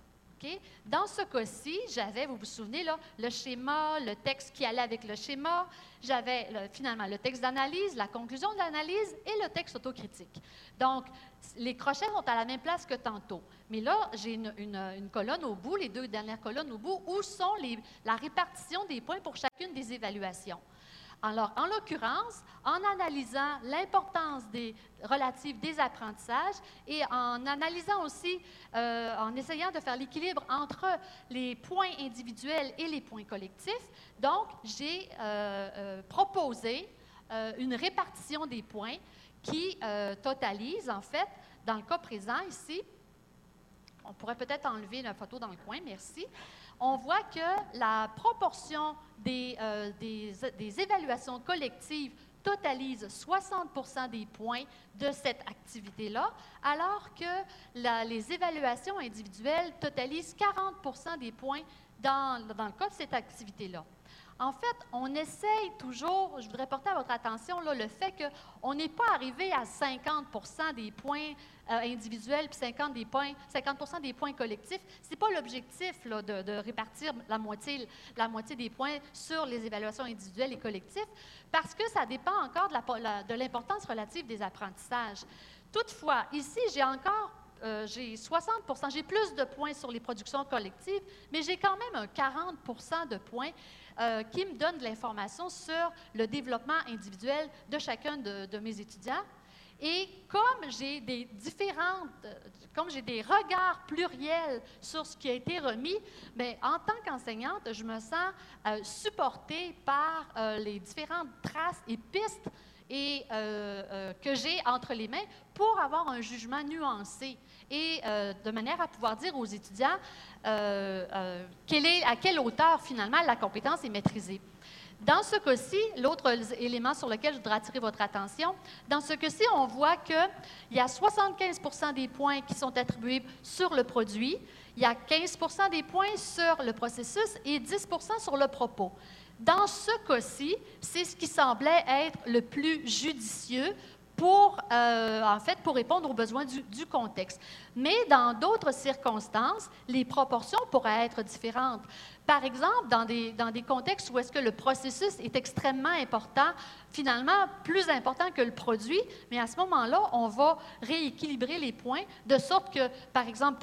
Dans ce cas-ci, j'avais, vous vous souvenez, là, le schéma, le texte qui allait avec le schéma, j'avais finalement le texte d'analyse, la conclusion de l'analyse et le texte autocritique. Donc, les crochets sont à la même place que tantôt. Mais là, j'ai une, colonne au bout, les deux dernières colonnes au bout, où sont la répartition des points pour chacune des évaluations. Alors, en l'occurrence, en analysant l'importance des relatives des apprentissages et en analysant aussi, euh, en essayant de faire l'équilibre entre les points individuels et les points collectifs, donc j'ai euh, euh, proposé une répartition des points qui totalise, en fait, dans le cas présent ici, on pourrait peut-être enlever la photo dans le coin, merci on voit que la proportion des, euh, évaluations collectives totalise 60% des points de cette activité-là, alors que les évaluations individuelles totalisent 40% des points dans, dans le cas de cette activité-là. En fait, on essaye toujours, je voudrais porter à votre attention le fait qu'on n'est pas arrivé à 50% des points euh, individuels puis 50, des points, 50 des points collectifs. Ce n'est pas l'objectif de, répartir la moitié, la moitié des points sur les évaluations individuelles et collectives parce que ça dépend encore de l'importance relative des apprentissages. Toutefois, ici, j'ai encore euh, j'ai 60% j'ai plus de points sur les productions collectives, mais j'ai quand même un 40% de points euh, qui me donnent de l'information sur le développement individuel de chacun de, mes étudiants. Et comme j'ai des différentes, comme j'ai des regards pluriels sur ce qui a été remis, bien, en tant qu'enseignante, je me sens euh, supportée par euh, les différentes traces et pistes et, euh, que j'ai entre les mains pour avoir un jugement nuancé et de manière à pouvoir dire aux étudiants quelle est, à quelle hauteur finalement la compétence est maîtrisée. Dans ce cas-ci, l'autre élément sur lequel je voudrais attirer votre attention, dans ce cas-ci, on voit qu'il y a 75% des points qui sont attribués sur le produit, il y a 15% des points sur le processus et 10% sur le propos. Dans ce cas-ci, c'est ce qui semblait être le plus judicieux pour, euh, en fait, pour répondre aux besoins du, du contexte. Mais dans d'autres circonstances, les proportions pourraient être différentes. Par exemple, dans des, dans des contextes où est-ce que le processus est extrêmement important, finalement plus important que le produit, mais à ce moment-là, on va rééquilibrer les points de sorte que, par exemple,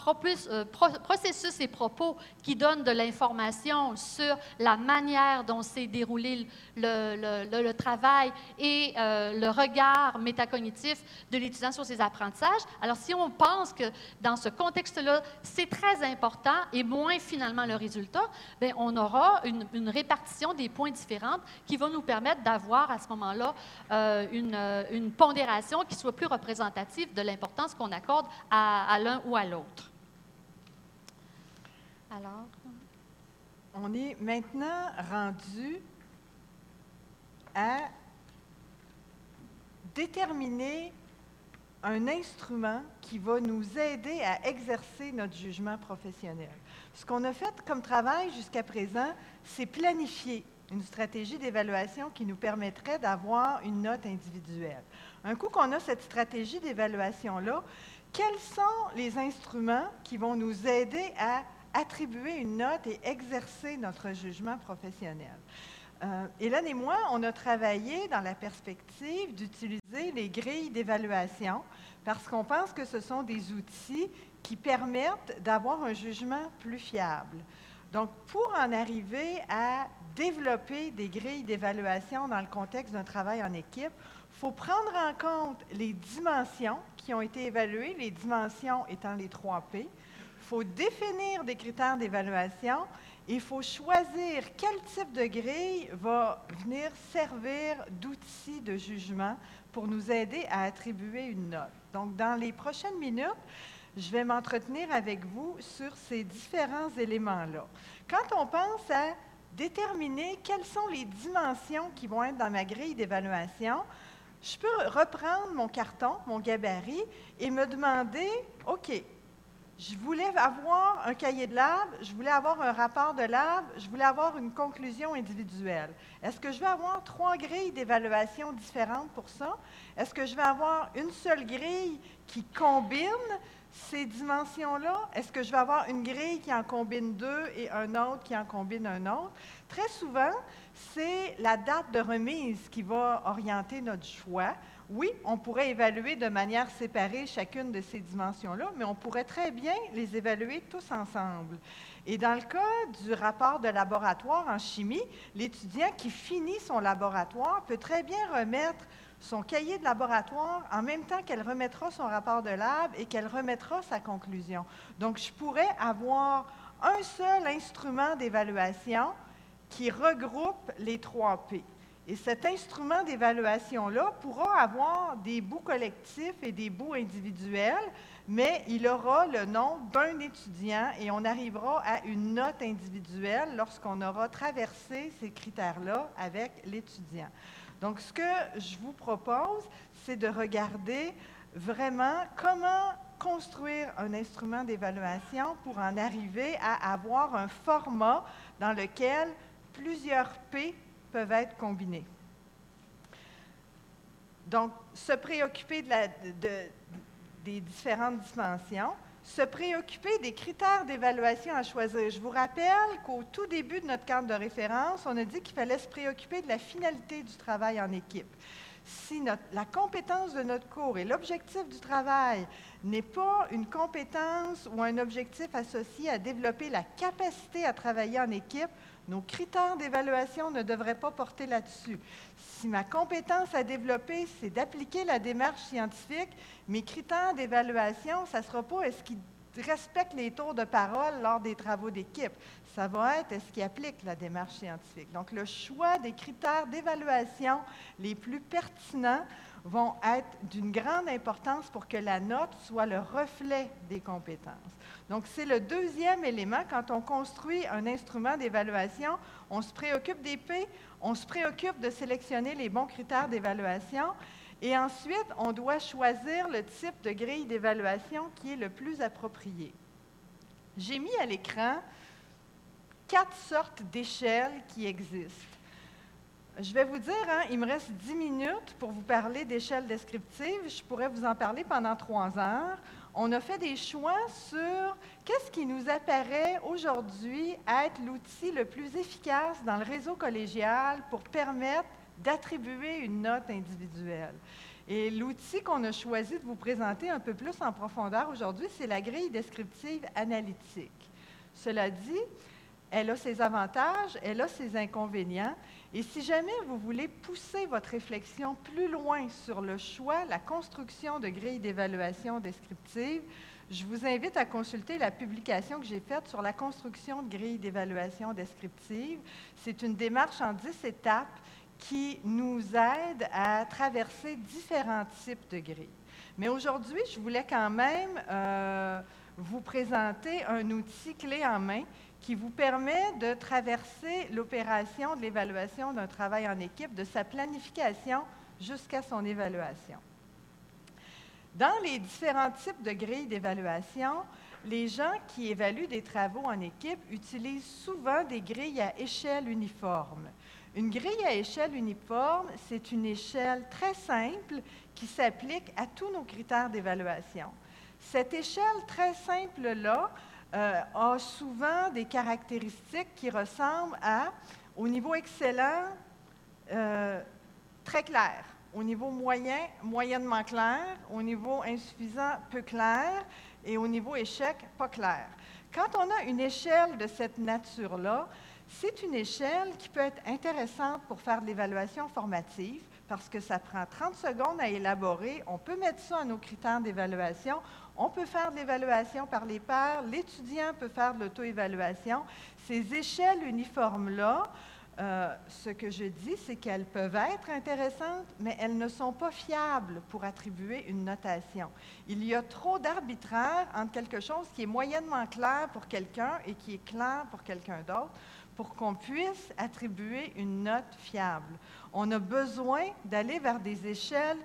euh, processus et propos qui donnent de l'information sur la manière dont s'est déroulé le, travail et euh, le regard métacognitif de l'étudiant sur ses apprentissages. Alors, si on pense que dans ce contexte-là, c'est très important et moins finalement le résultat, bien, on aura une, répartition des points différentes qui va nous permettre d'avoir à ce moment-là euh, euh, une, pondération qui soit plus représentative de l'importance qu'on accorde à, l'un ou à l'autre. Alors? On est maintenant rendu à déterminer un instrument qui va nous aider à exercer notre jugement professionnel. Ce qu'on a fait comme travail jusqu'à présent, c'est planifier une stratégie d'évaluation qui nous permettrait d'avoir une note individuelle. Un coup qu'on a cette stratégie d'évaluation-là, quels sont les instruments qui vont nous aider à attribuer une note et exercer notre jugement professionnel? Euh, Hélène et moi, on a travaillé dans la perspective d'utiliser les grilles d'évaluation parce qu'on pense que ce sont des outils qui permettent d'avoir un jugement plus fiable. Donc, pour en arriver à développer des grilles d'évaluation dans le contexte d'un travail en équipe, il faut prendre en compte les dimensions qui ont été évaluées, les dimensions étant les 3 P. Il faut définir des critères d'évaluation il faut choisir quel type de grille va venir servir d'outil de jugement pour nous aider à attribuer une note. Donc, dans les prochaines minutes, je vais m'entretenir avec vous sur ces différents éléments-là. Quand on pense à déterminer quelles sont les dimensions qui vont être dans ma grille d'évaluation, je peux reprendre mon carton, mon gabarit, et me demander, OK, je voulais avoir un cahier de lab, je voulais avoir un rapport de lab, je voulais avoir une conclusion individuelle. Est-ce que je vais avoir trois grilles d'évaluation différentes pour ça? Est-ce que je vais avoir une seule grille qui combine? Ces dimensions-là? Est-ce que je vais avoir une grille qui en combine deux et un autre qui en combine un autre? Très souvent, c'est la date de remise qui va orienter notre choix. Oui, on pourrait évaluer de manière séparée chacune de ces dimensions-là, mais on pourrait très bien les évaluer tous ensemble. Et dans le cas du rapport de laboratoire en chimie, l'étudiant qui finit son laboratoire peut très bien remettre son cahier de laboratoire en même temps qu'elle remettra son rapport de lab et qu'elle remettra sa conclusion. Donc, je pourrais avoir un seul instrument d'évaluation qui regroupe les trois P. Et cet instrument d'évaluation-là pourra avoir des bouts collectifs et des bouts individuels, mais il aura le nom d'un étudiant et on arrivera à une note individuelle lorsqu'on aura traversé ces critères-là avec l'étudiant. Donc, ce que je vous propose, c'est de regarder vraiment comment construire un instrument d'évaluation pour en arriver à avoir un format dans lequel plusieurs P peuvent être combinés. Donc, se préoccuper des différentes dimensions, se préoccuper des critères d'évaluation à choisir. Je vous rappelle qu'au tout début de notre cadre de référence, on a dit qu'il fallait se préoccuper de la finalité du travail en équipe. si la compétence de notre cours et l'objectif du travail n'est pas une compétence ou un objectif associé à développer la capacité à travailler en équipe, nos critères d'évaluation ne devraient pas porter là-dessus. Si ma compétence à développer, c'est d'appliquer la démarche scientifique, mes critères d'évaluation, ça ne sera pas est-ce qu'ils respectent les tours de parole lors des travaux d'équipe. Ça va être est-ce qu'ils appliquent la démarche scientifique. Donc, le choix des critères d'évaluation les plus pertinents vont être d'une grande importance pour que la note soit le reflet des compétences. Donc, c'est le deuxième élément. Quand on construit un instrument d'évaluation, on se préoccupe des P, on se préoccupe de sélectionner les bons critères d'évaluation. Et ensuite, on doit choisir le type de grille d'évaluation qui est le plus approprié. J'ai mis à l'écran quatre sortes d'échelles qui existent. Je vais vous dire, hein, il me reste dix minutes pour vous parler d'échelle descriptive. Je pourrais vous en parler pendant trois heures. On a fait des choix sur qu'est-ce qui nous apparaît aujourd'hui être l'outil le plus efficace dans le réseau collégial pour permettre d'attribuer une note individuelle. Et l'outil qu'on a choisi de vous présenter un peu plus en profondeur aujourd'hui, c'est la grille descriptive analytique. Cela dit, elle a ses avantages, elle a ses inconvénients. Et si jamais vous voulez pousser votre réflexion plus loin sur le choix, la construction de grilles d'évaluation descriptive, je vous invite à consulter la publication que j'ai faite sur la construction de grilles d'évaluation descriptive. C'est une démarche en dix étapes qui nous aide à traverser différents types de grilles. Mais aujourd'hui, je voulais quand même euh, vous présenter un outil clé en main qui vous permet de traverser l'opération de l'évaluation d'un travail en équipe, de sa planification jusqu'à son évaluation. Dans les différents types de grilles d'évaluation, les gens qui évaluent des travaux en équipe utilisent souvent des grilles à échelle uniforme. Une grille à échelle uniforme, c'est une échelle très simple qui s'applique à tous nos critères d'évaluation. Cette échelle très simple-là euh, a souvent des caractéristiques qui ressemblent à, au niveau excellent, euh, très clair, au niveau moyen, moyennement clair, au niveau insuffisant, peu clair, et au niveau échec, pas clair. Quand on a une échelle de cette nature-là, c'est une échelle qui peut être intéressante pour faire de l'évaluation formative parce que ça prend 30 secondes à élaborer. On peut mettre ça à nos critères d'évaluation. On peut faire de l'évaluation par les pairs. L'étudiant peut faire de l'auto-évaluation. Ces échelles uniformes-là, euh, ce que je dis, c'est qu'elles peuvent être intéressantes, mais elles ne sont pas fiables pour attribuer une notation. Il y a trop d'arbitraire entre quelque chose qui est moyennement clair pour quelqu'un et qui est clair pour quelqu'un d'autre pour qu'on puisse attribuer une note fiable. On a besoin d'aller vers des échelles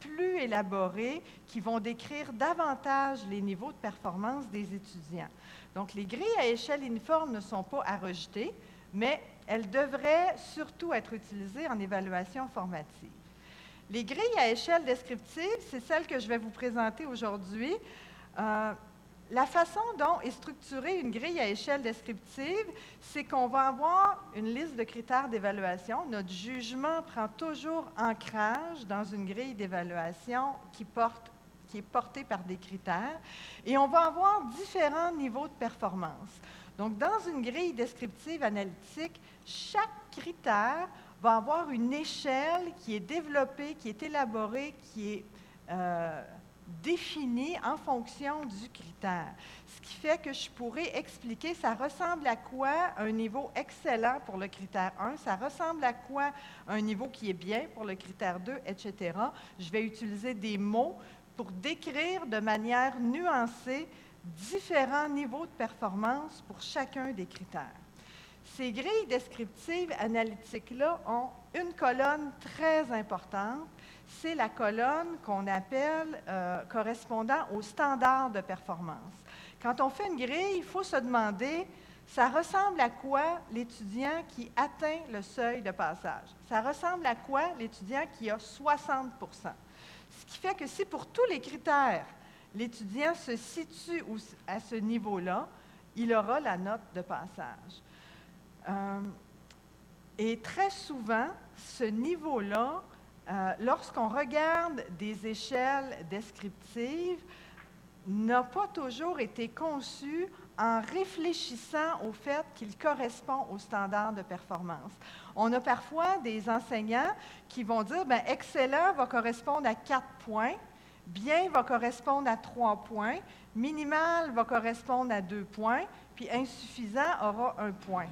plus élaborées qui vont décrire davantage les niveaux de performance des étudiants. Donc, les grilles à échelle uniforme ne sont pas à rejeter, mais elles devraient surtout être utilisées en évaluation formative. Les grilles à échelle descriptive, c'est celle que je vais vous présenter aujourd'hui. Euh, la façon dont est structurée une grille à échelle descriptive, c'est qu'on va avoir une liste de critères d'évaluation. Notre jugement prend toujours ancrage dans une grille d'évaluation qui, est portée par des critères. Et on va avoir différents niveaux de performance. Donc, dans une grille descriptive analytique, chaque critère va avoir une échelle qui est développée, qui est élaborée, qui est euh, défini en fonction du critère. Ce qui fait que je pourrais expliquer ça ressemble à quoi un niveau excellent pour le critère 1, ça ressemble à quoi un niveau qui est bien pour le critère 2, etc. Je vais utiliser des mots pour décrire de manière nuancée différents niveaux de performance pour chacun des critères. Ces grilles descriptives analytiques-là ont une colonne très importante c'est la colonne qu'on appelle euh, correspondant au standard de performance. Quand on fait une grille, il faut se demander, ça ressemble à quoi l'étudiant qui atteint le seuil de passage? Ça ressemble à quoi l'étudiant qui a 60% Ce qui fait que si pour tous les critères, l'étudiant se situe à ce niveau-là, il aura la note de passage. Euh, et très souvent, ce niveau-là euh, lorsqu'on regarde des échelles descriptives, n'a pas toujours été conçu en réfléchissant au fait qu'il correspond aux standards de performance. On a parfois des enseignants qui vont dire, ben, excellent va correspondre à quatre points, bien va correspondre à trois points, minimal va correspondre à deux points, puis insuffisant aura un point.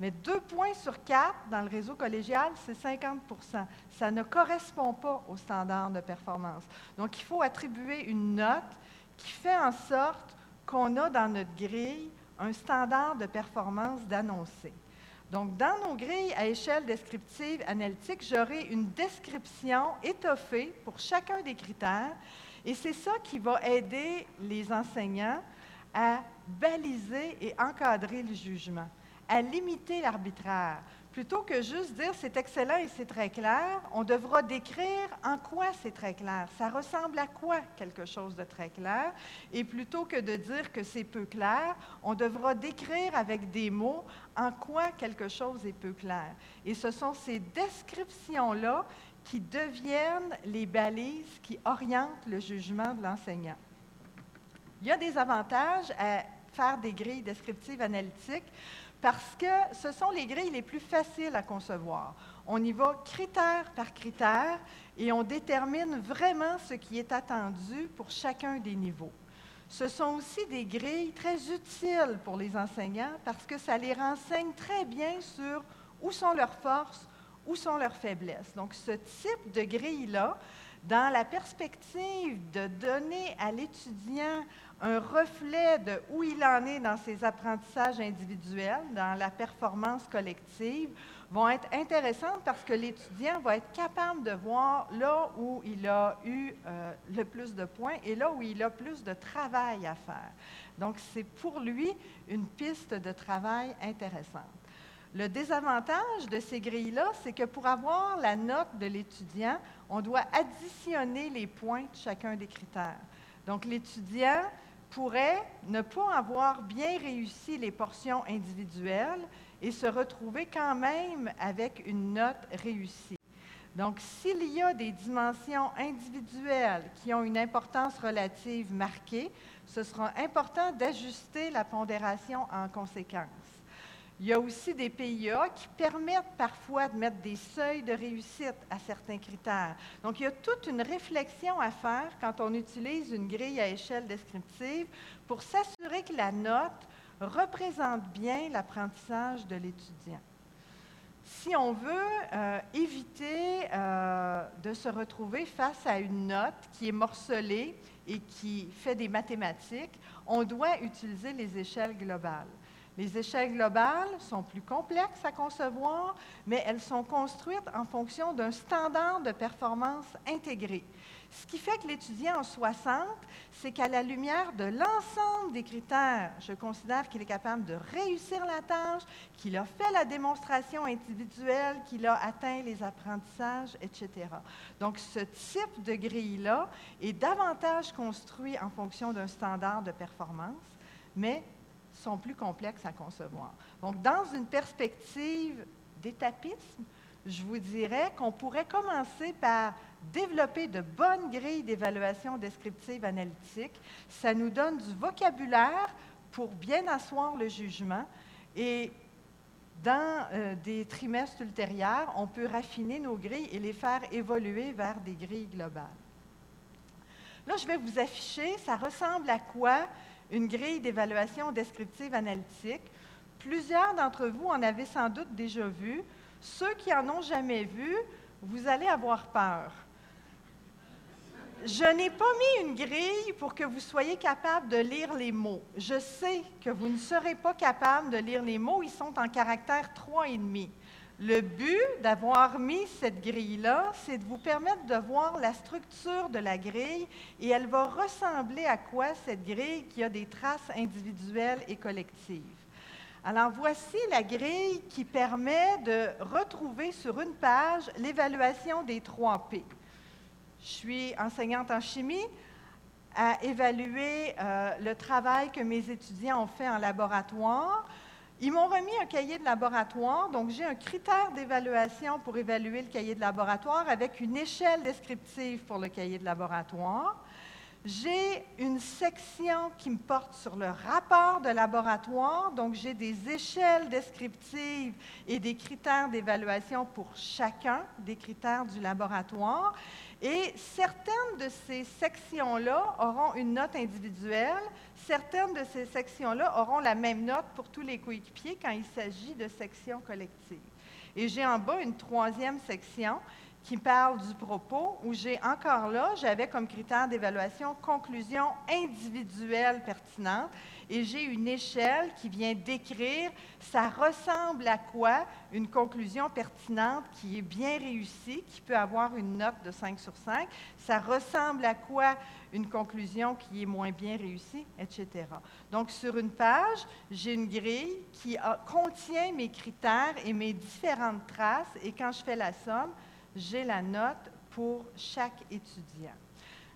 Mais deux points sur quatre dans le réseau collégial, c'est 50% Ça ne correspond pas aux standards de performance. Donc, il faut attribuer une note qui fait en sorte qu'on a dans notre grille un standard de performance d'annoncer. Donc, dans nos grilles à échelle descriptive analytique, j'aurai une description étoffée pour chacun des critères et c'est ça qui va aider les enseignants à baliser et encadrer le jugement, à limiter l'arbitraire. Plutôt que juste dire c'est excellent et c'est très clair, on devra décrire en quoi c'est très clair. Ça ressemble à quoi quelque chose de très clair? Et plutôt que de dire que c'est peu clair, on devra décrire avec des mots en quoi quelque chose est peu clair. Et ce sont ces descriptions-là qui deviennent les balises qui orientent le jugement de l'enseignant. Il y a des avantages à faire des grilles descriptives analytiques parce que ce sont les grilles les plus faciles à concevoir. On y va critère par critère et on détermine vraiment ce qui est attendu pour chacun des niveaux. Ce sont aussi des grilles très utiles pour les enseignants parce que ça les renseigne très bien sur où sont leurs forces, où sont leurs faiblesses. Donc, ce type de grille-là, dans la perspective de donner à l'étudiant un reflet de où il en est dans ses apprentissages individuels, dans la performance collective, vont être intéressantes parce que l'étudiant va être capable de voir là où il a eu euh, le plus de points et là où il a plus de travail à faire. Donc, c'est pour lui une piste de travail intéressante. Le désavantage de ces grilles-là, c'est que pour avoir la note de l'étudiant, on doit additionner les points de chacun des critères. Donc, l'étudiant pourrait ne pas avoir bien réussi les portions individuelles et se retrouver quand même avec une note réussie. Donc, s'il y a des dimensions individuelles qui ont une importance relative marquée, ce sera important d'ajuster la pondération en conséquence. Il y a aussi des PIA qui permettent parfois de mettre des seuils de réussite à certains critères. Donc, il y a toute une réflexion à faire quand on utilise une grille à échelle descriptive pour s'assurer que la note représente bien l'apprentissage de l'étudiant. Si on veut euh, éviter euh, de se retrouver face à une note qui est morcelée et qui fait des mathématiques, on doit utiliser les échelles globales. Les échelles globales sont plus complexes à concevoir, mais elles sont construites en fonction d'un standard de performance intégré. Ce qui fait que l'étudiant en 60, c'est qu'à la lumière de l'ensemble des critères, je considère qu'il est capable de réussir la tâche, qu'il a fait la démonstration individuelle, qu'il a atteint les apprentissages, etc. Donc, ce type de grille-là est davantage construit en fonction d'un standard de performance, mais sont plus complexes à concevoir. Donc, dans une perspective d'étapisme, je vous dirais qu'on pourrait commencer par développer de bonnes grilles d'évaluation descriptive analytique. Ça nous donne du vocabulaire pour bien asseoir le jugement et dans euh, des trimestres ultérieurs, on peut raffiner nos grilles et les faire évoluer vers des grilles globales. Là, je vais vous afficher, ça ressemble à quoi une grille d'évaluation descriptive analytique. Plusieurs d'entre vous en avez sans doute déjà vu. Ceux qui en ont jamais vu, vous allez avoir peur. Je n'ai pas mis une grille pour que vous soyez capable de lire les mots. Je sais que vous ne serez pas capable de lire les mots, ils sont en caractère 3,5. Le but d'avoir mis cette grille-là, c'est de vous permettre de voir la structure de la grille et elle va ressembler à quoi cette grille qui a des traces individuelles et collectives. Alors voici la grille qui permet de retrouver sur une page l'évaluation des 3 P. Je suis enseignante en chimie à évaluer euh, le travail que mes étudiants ont fait en laboratoire Ils m'ont remis un cahier de laboratoire, donc j'ai un critère d'évaluation pour évaluer le cahier de laboratoire avec une échelle descriptive pour le cahier de laboratoire. J'ai une section qui me porte sur le rapport de laboratoire, donc j'ai des échelles descriptives et des critères d'évaluation pour chacun des critères du laboratoire. Et certaines de ces sections-là auront une note individuelle, certaines de ces sections-là auront la même note pour tous les coéquipiers quand il s'agit de sections collectives. Et j'ai en bas une troisième section qui parle du propos, où j'ai encore là, j'avais comme critère d'évaluation conclusion individuelle pertinente, et j'ai une échelle qui vient décrire ça ressemble à quoi une conclusion pertinente qui est bien réussie, qui peut avoir une note de 5 sur 5, ça ressemble à quoi une conclusion qui est moins bien réussie, etc. Donc, sur une page, j'ai une grille qui contient mes critères et mes différentes traces, et quand je fais la somme, j'ai la note pour chaque étudiant.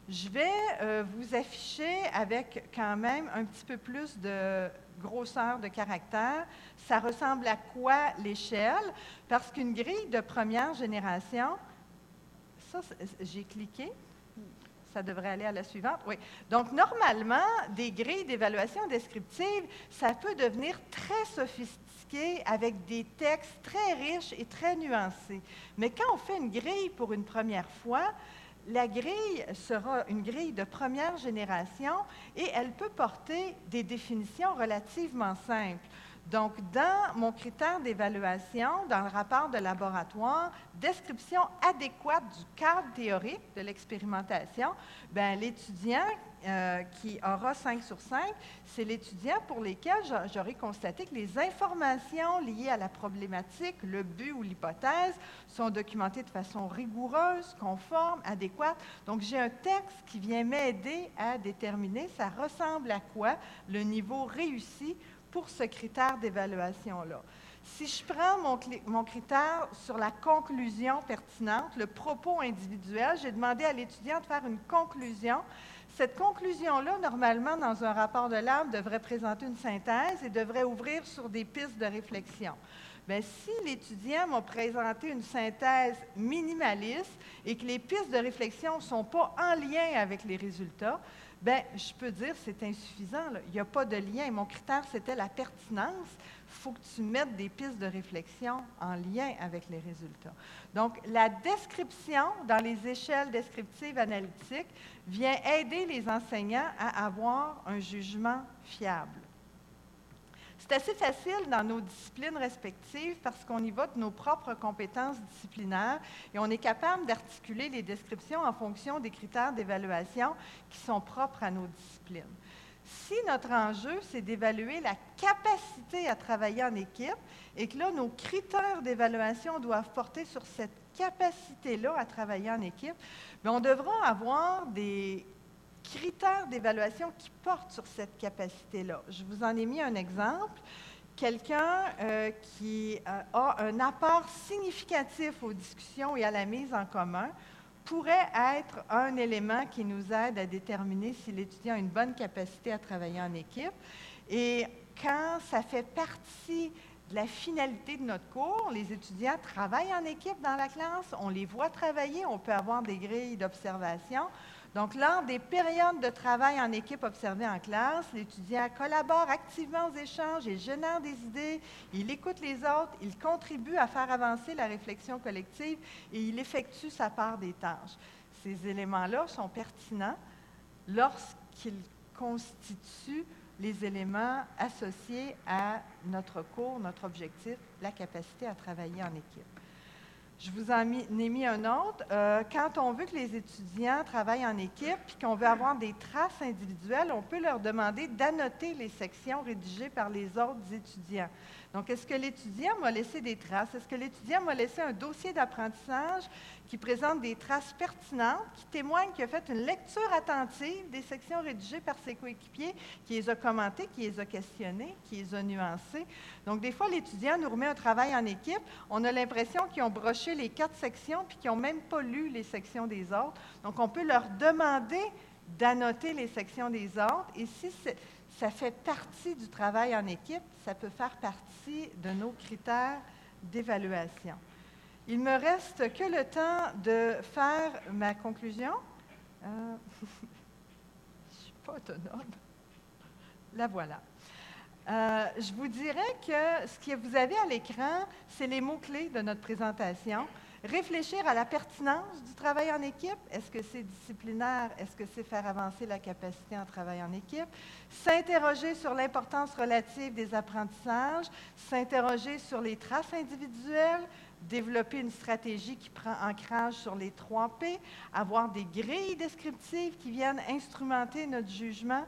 Je vais euh, vous afficher avec quand même un petit peu plus de grosseur de caractère. Ça ressemble à quoi l'échelle? Parce qu'une grille de première génération, ça, j'ai cliqué. Ça devrait aller à la suivante. Oui. Donc, normalement, des grilles d'évaluation descriptive, ça peut devenir très sophistiqué avec des textes très riches et très nuancés. Mais quand on fait une grille pour une première fois, la grille sera une grille de première génération et elle peut porter des définitions relativement simples. Donc, dans mon critère d'évaluation, dans le rapport de laboratoire, description adéquate du cadre théorique de l'expérimentation, ben, l'étudiant euh, qui aura 5 sur 5, c'est l'étudiant pour lequel j'aurais constaté que les informations liées à la problématique, le but ou l'hypothèse sont documentées de façon rigoureuse, conforme, adéquate. Donc, j'ai un texte qui vient m'aider à déterminer ça ressemble à quoi le niveau réussi pour ce critère d'évaluation-là. Si je prends mon, critère sur la conclusion pertinente, le propos individuel, j'ai demandé à l'étudiant de faire une conclusion cette conclusion-là, normalement, dans un rapport de l'âme, devrait présenter une synthèse et devrait ouvrir sur des pistes de réflexion. Bien, si l'étudiant m'a présenté une synthèse minimaliste et que les pistes de réflexion ne sont pas en lien avec les résultats, bien, je peux dire que c'est insuffisant. Il n'y a pas de lien. Mon critère, c'était la pertinence faut que tu mettes des pistes de réflexion en lien avec les résultats. Donc, la description dans les échelles descriptives analytiques vient aider les enseignants à avoir un jugement fiable. C'est assez facile dans nos disciplines respectives parce qu'on y va de nos propres compétences disciplinaires et on est capable d'articuler les descriptions en fonction des critères d'évaluation qui sont propres à nos disciplines. Si notre enjeu, c'est d'évaluer la capacité à travailler en équipe et que là, nos critères d'évaluation doivent porter sur cette capacité-là à travailler en équipe, bien, on devra avoir des critères d'évaluation qui portent sur cette capacité-là. Je vous en ai mis un exemple. Quelqu'un euh, qui euh, a un apport significatif aux discussions et à la mise en commun pourrait être un élément qui nous aide à déterminer si l'étudiant a une bonne capacité à travailler en équipe. Et quand ça fait partie de la finalité de notre cours, les étudiants travaillent en équipe dans la classe, on les voit travailler, on peut avoir des grilles d'observation. Donc, lors des périodes de travail en équipe observées en classe, l'étudiant collabore activement aux échanges, il génère des idées, il écoute les autres, il contribue à faire avancer la réflexion collective et il effectue sa part des tâches. Ces éléments-là sont pertinents lorsqu'ils constituent les éléments associés à notre cours, notre objectif, la capacité à travailler en équipe. Je vous en ai mis un autre. Euh, quand on veut que les étudiants travaillent en équipe et qu'on veut avoir des traces individuelles, on peut leur demander d'annoter les sections rédigées par les autres étudiants. Donc, est-ce que l'étudiant m'a laissé des traces? Est-ce que l'étudiant m'a laissé un dossier d'apprentissage qui présente des traces pertinentes, qui témoignent qu'il a fait une lecture attentive des sections rédigées par ses coéquipiers, qui les a commentées, qui les a questionnées, qui les a nuancées? Donc, des fois, l'étudiant nous remet un travail en équipe. On a l'impression qu'ils ont broché les quatre sections puis qu'ils n'ont même pas lu les sections des autres. Donc, on peut leur demander d'annoter les sections des autres. Et si ça fait partie du travail en équipe, ça peut faire partie de nos critères d'évaluation. Il me reste que le temps de faire ma conclusion. Euh, [laughs] je ne suis pas autonome. La voilà. Euh, je vous dirais que ce que vous avez à l'écran, c'est les mots-clés de notre présentation. Réfléchir à la pertinence du travail en équipe. Est-ce que c'est disciplinaire? Est-ce que c'est faire avancer la capacité en travail en équipe? S'interroger sur l'importance relative des apprentissages, s'interroger sur les traces individuelles, développer une stratégie qui prend ancrage sur les trois P, avoir des grilles descriptives qui viennent instrumenter notre jugement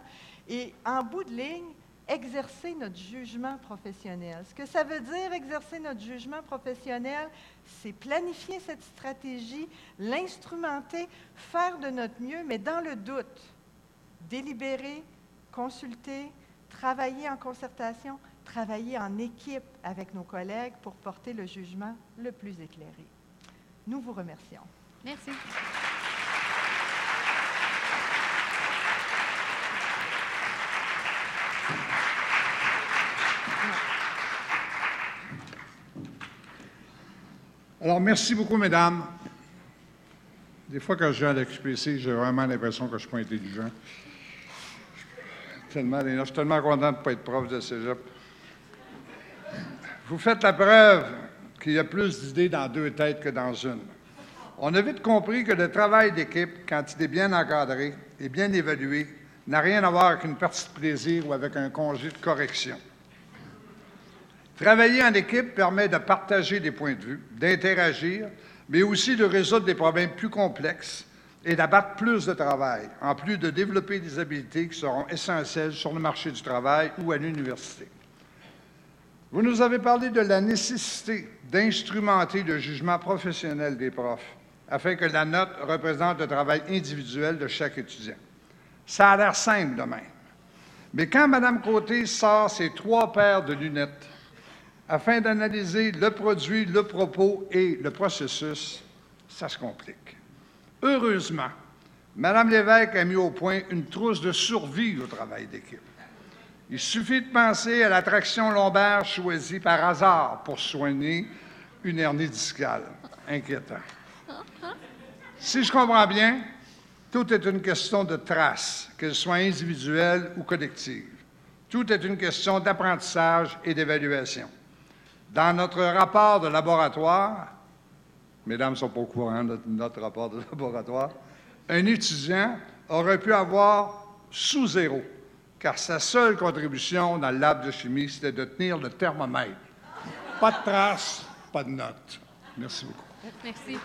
et, en bout de ligne, exercer notre jugement professionnel. Ce que ça veut dire, exercer notre jugement professionnel, c'est planifier cette stratégie, l'instrumenter, faire de notre mieux, mais dans le doute, délibérer, consulter, travailler en concertation, travailler en équipe avec nos collègues pour porter le jugement le plus éclairé. Nous vous remercions. Merci. Alors, merci beaucoup, mesdames. Des fois, quand je viens à l'XPC, j'ai vraiment l'impression que je ne suis pas intelligent. Tellement, je suis tellement content de ne pas être prof de cégep. Vous faites la preuve qu'il y a plus d'idées dans deux têtes que dans une. On a vite compris que le travail d'équipe, quand il est bien encadré et bien évalué, n'a rien à voir avec une partie de plaisir ou avec un congé de correction. Travailler en équipe permet de partager des points de vue, d'interagir, mais aussi de résoudre des problèmes plus complexes et d'abattre plus de travail, en plus de développer des habiletés qui seront essentielles sur le marché du travail ou à l'université. Vous nous avez parlé de la nécessité d'instrumenter le jugement professionnel des profs afin que la note représente le travail individuel de chaque étudiant. Ça a l'air simple de même. Mais quand Mme Côté sort ses trois paires de lunettes afin d'analyser le produit, le propos et le processus, ça se complique. Heureusement, Mme Lévesque a mis au point une trousse de survie au travail d'équipe. Il suffit de penser à la traction lombaire choisie par hasard pour soigner une hernie discale. Inquiétant. Si je comprends bien, tout est une question de trace, qu'elle soit individuelle ou collective. Tout est une question d'apprentissage et d'évaluation. Dans notre rapport de laboratoire, mesdames sont pas au courant de notre rapport de [laughs] laboratoire, un étudiant aurait pu avoir sous zéro, car sa seule contribution dans le lab de chimie, c'était de tenir le thermomètre. Pas de traces, pas de notes. Merci beaucoup. Merci.